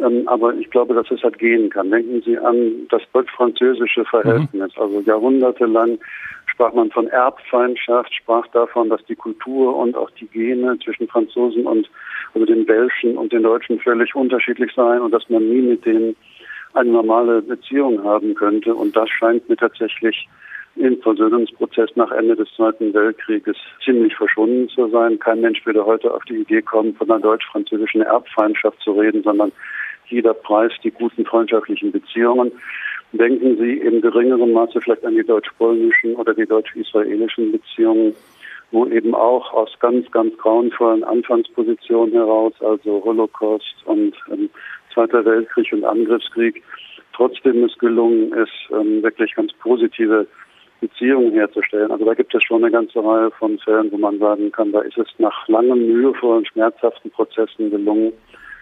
Ähm, aber ich glaube, dass es halt gehen kann. Denken Sie an das deutsch-französische Verhältnis. Mhm. Also jahrhundertelang sprach man von Erbfeindschaft, sprach davon, dass die Kultur und auch die Gene zwischen Franzosen und also den Welschen und den Deutschen völlig unterschiedlich seien und dass man nie mit denen eine normale Beziehung haben könnte. Und das scheint mir tatsächlich im Versöhnungsprozess nach Ende des Zweiten Weltkrieges ziemlich verschwunden zu sein. Kein Mensch würde heute auf die Idee kommen, von einer deutsch-französischen Erbfeindschaft zu reden, sondern jeder preist die guten freundschaftlichen Beziehungen. Denken Sie in geringerem Maße vielleicht an die deutsch-polnischen oder die deutsch-israelischen Beziehungen, wo eben auch aus ganz, ganz grauenvollen Anfangspositionen heraus, also Holocaust und ähm, Zweiter Weltkrieg und Angriffskrieg, trotzdem es gelungen ist, ähm, wirklich ganz positive Beziehungen herzustellen. Also da gibt es schon eine ganze Reihe von Fällen, wo man sagen kann, da ist es nach langen, mühevollen, schmerzhaften Prozessen gelungen,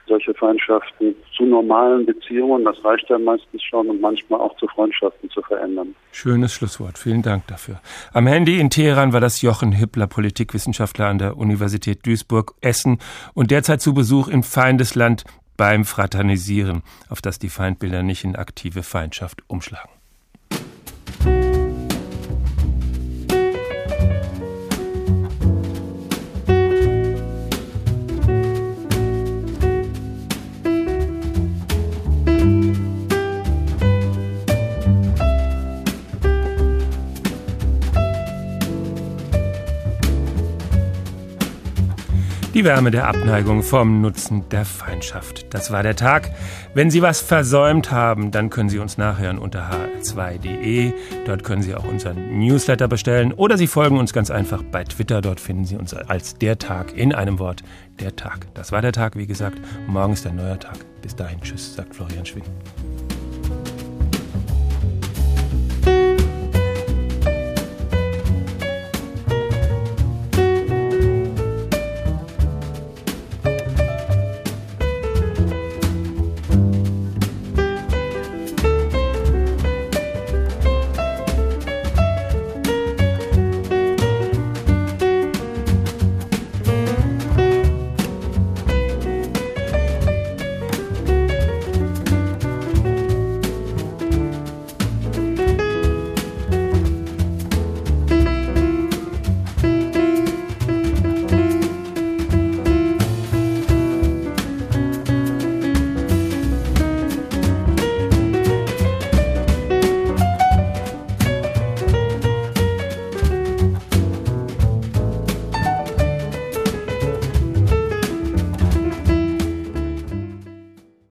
solche Feindschaften zu normalen Beziehungen, das reicht ja meistens schon, und manchmal auch zu Freundschaften zu verändern. Schönes Schlusswort. Vielen Dank dafür. Am Handy in Teheran war das Jochen Hippler, Politikwissenschaftler an der Universität Duisburg-Essen und derzeit zu Besuch im Feindesland beim Fraternisieren, auf das die Feindbilder nicht in aktive Feindschaft umschlagen. Die Wärme der Abneigung vom Nutzen der Feindschaft. Das war der Tag. Wenn Sie was versäumt haben, dann können Sie uns nachhören unter hr2.de. Dort können Sie auch unseren Newsletter bestellen oder Sie folgen uns ganz einfach bei Twitter. Dort finden Sie uns als der Tag in einem Wort. Der Tag. Das war der Tag, wie gesagt. Morgen ist ein neuer Tag. Bis dahin. Tschüss, sagt Florian Schwing.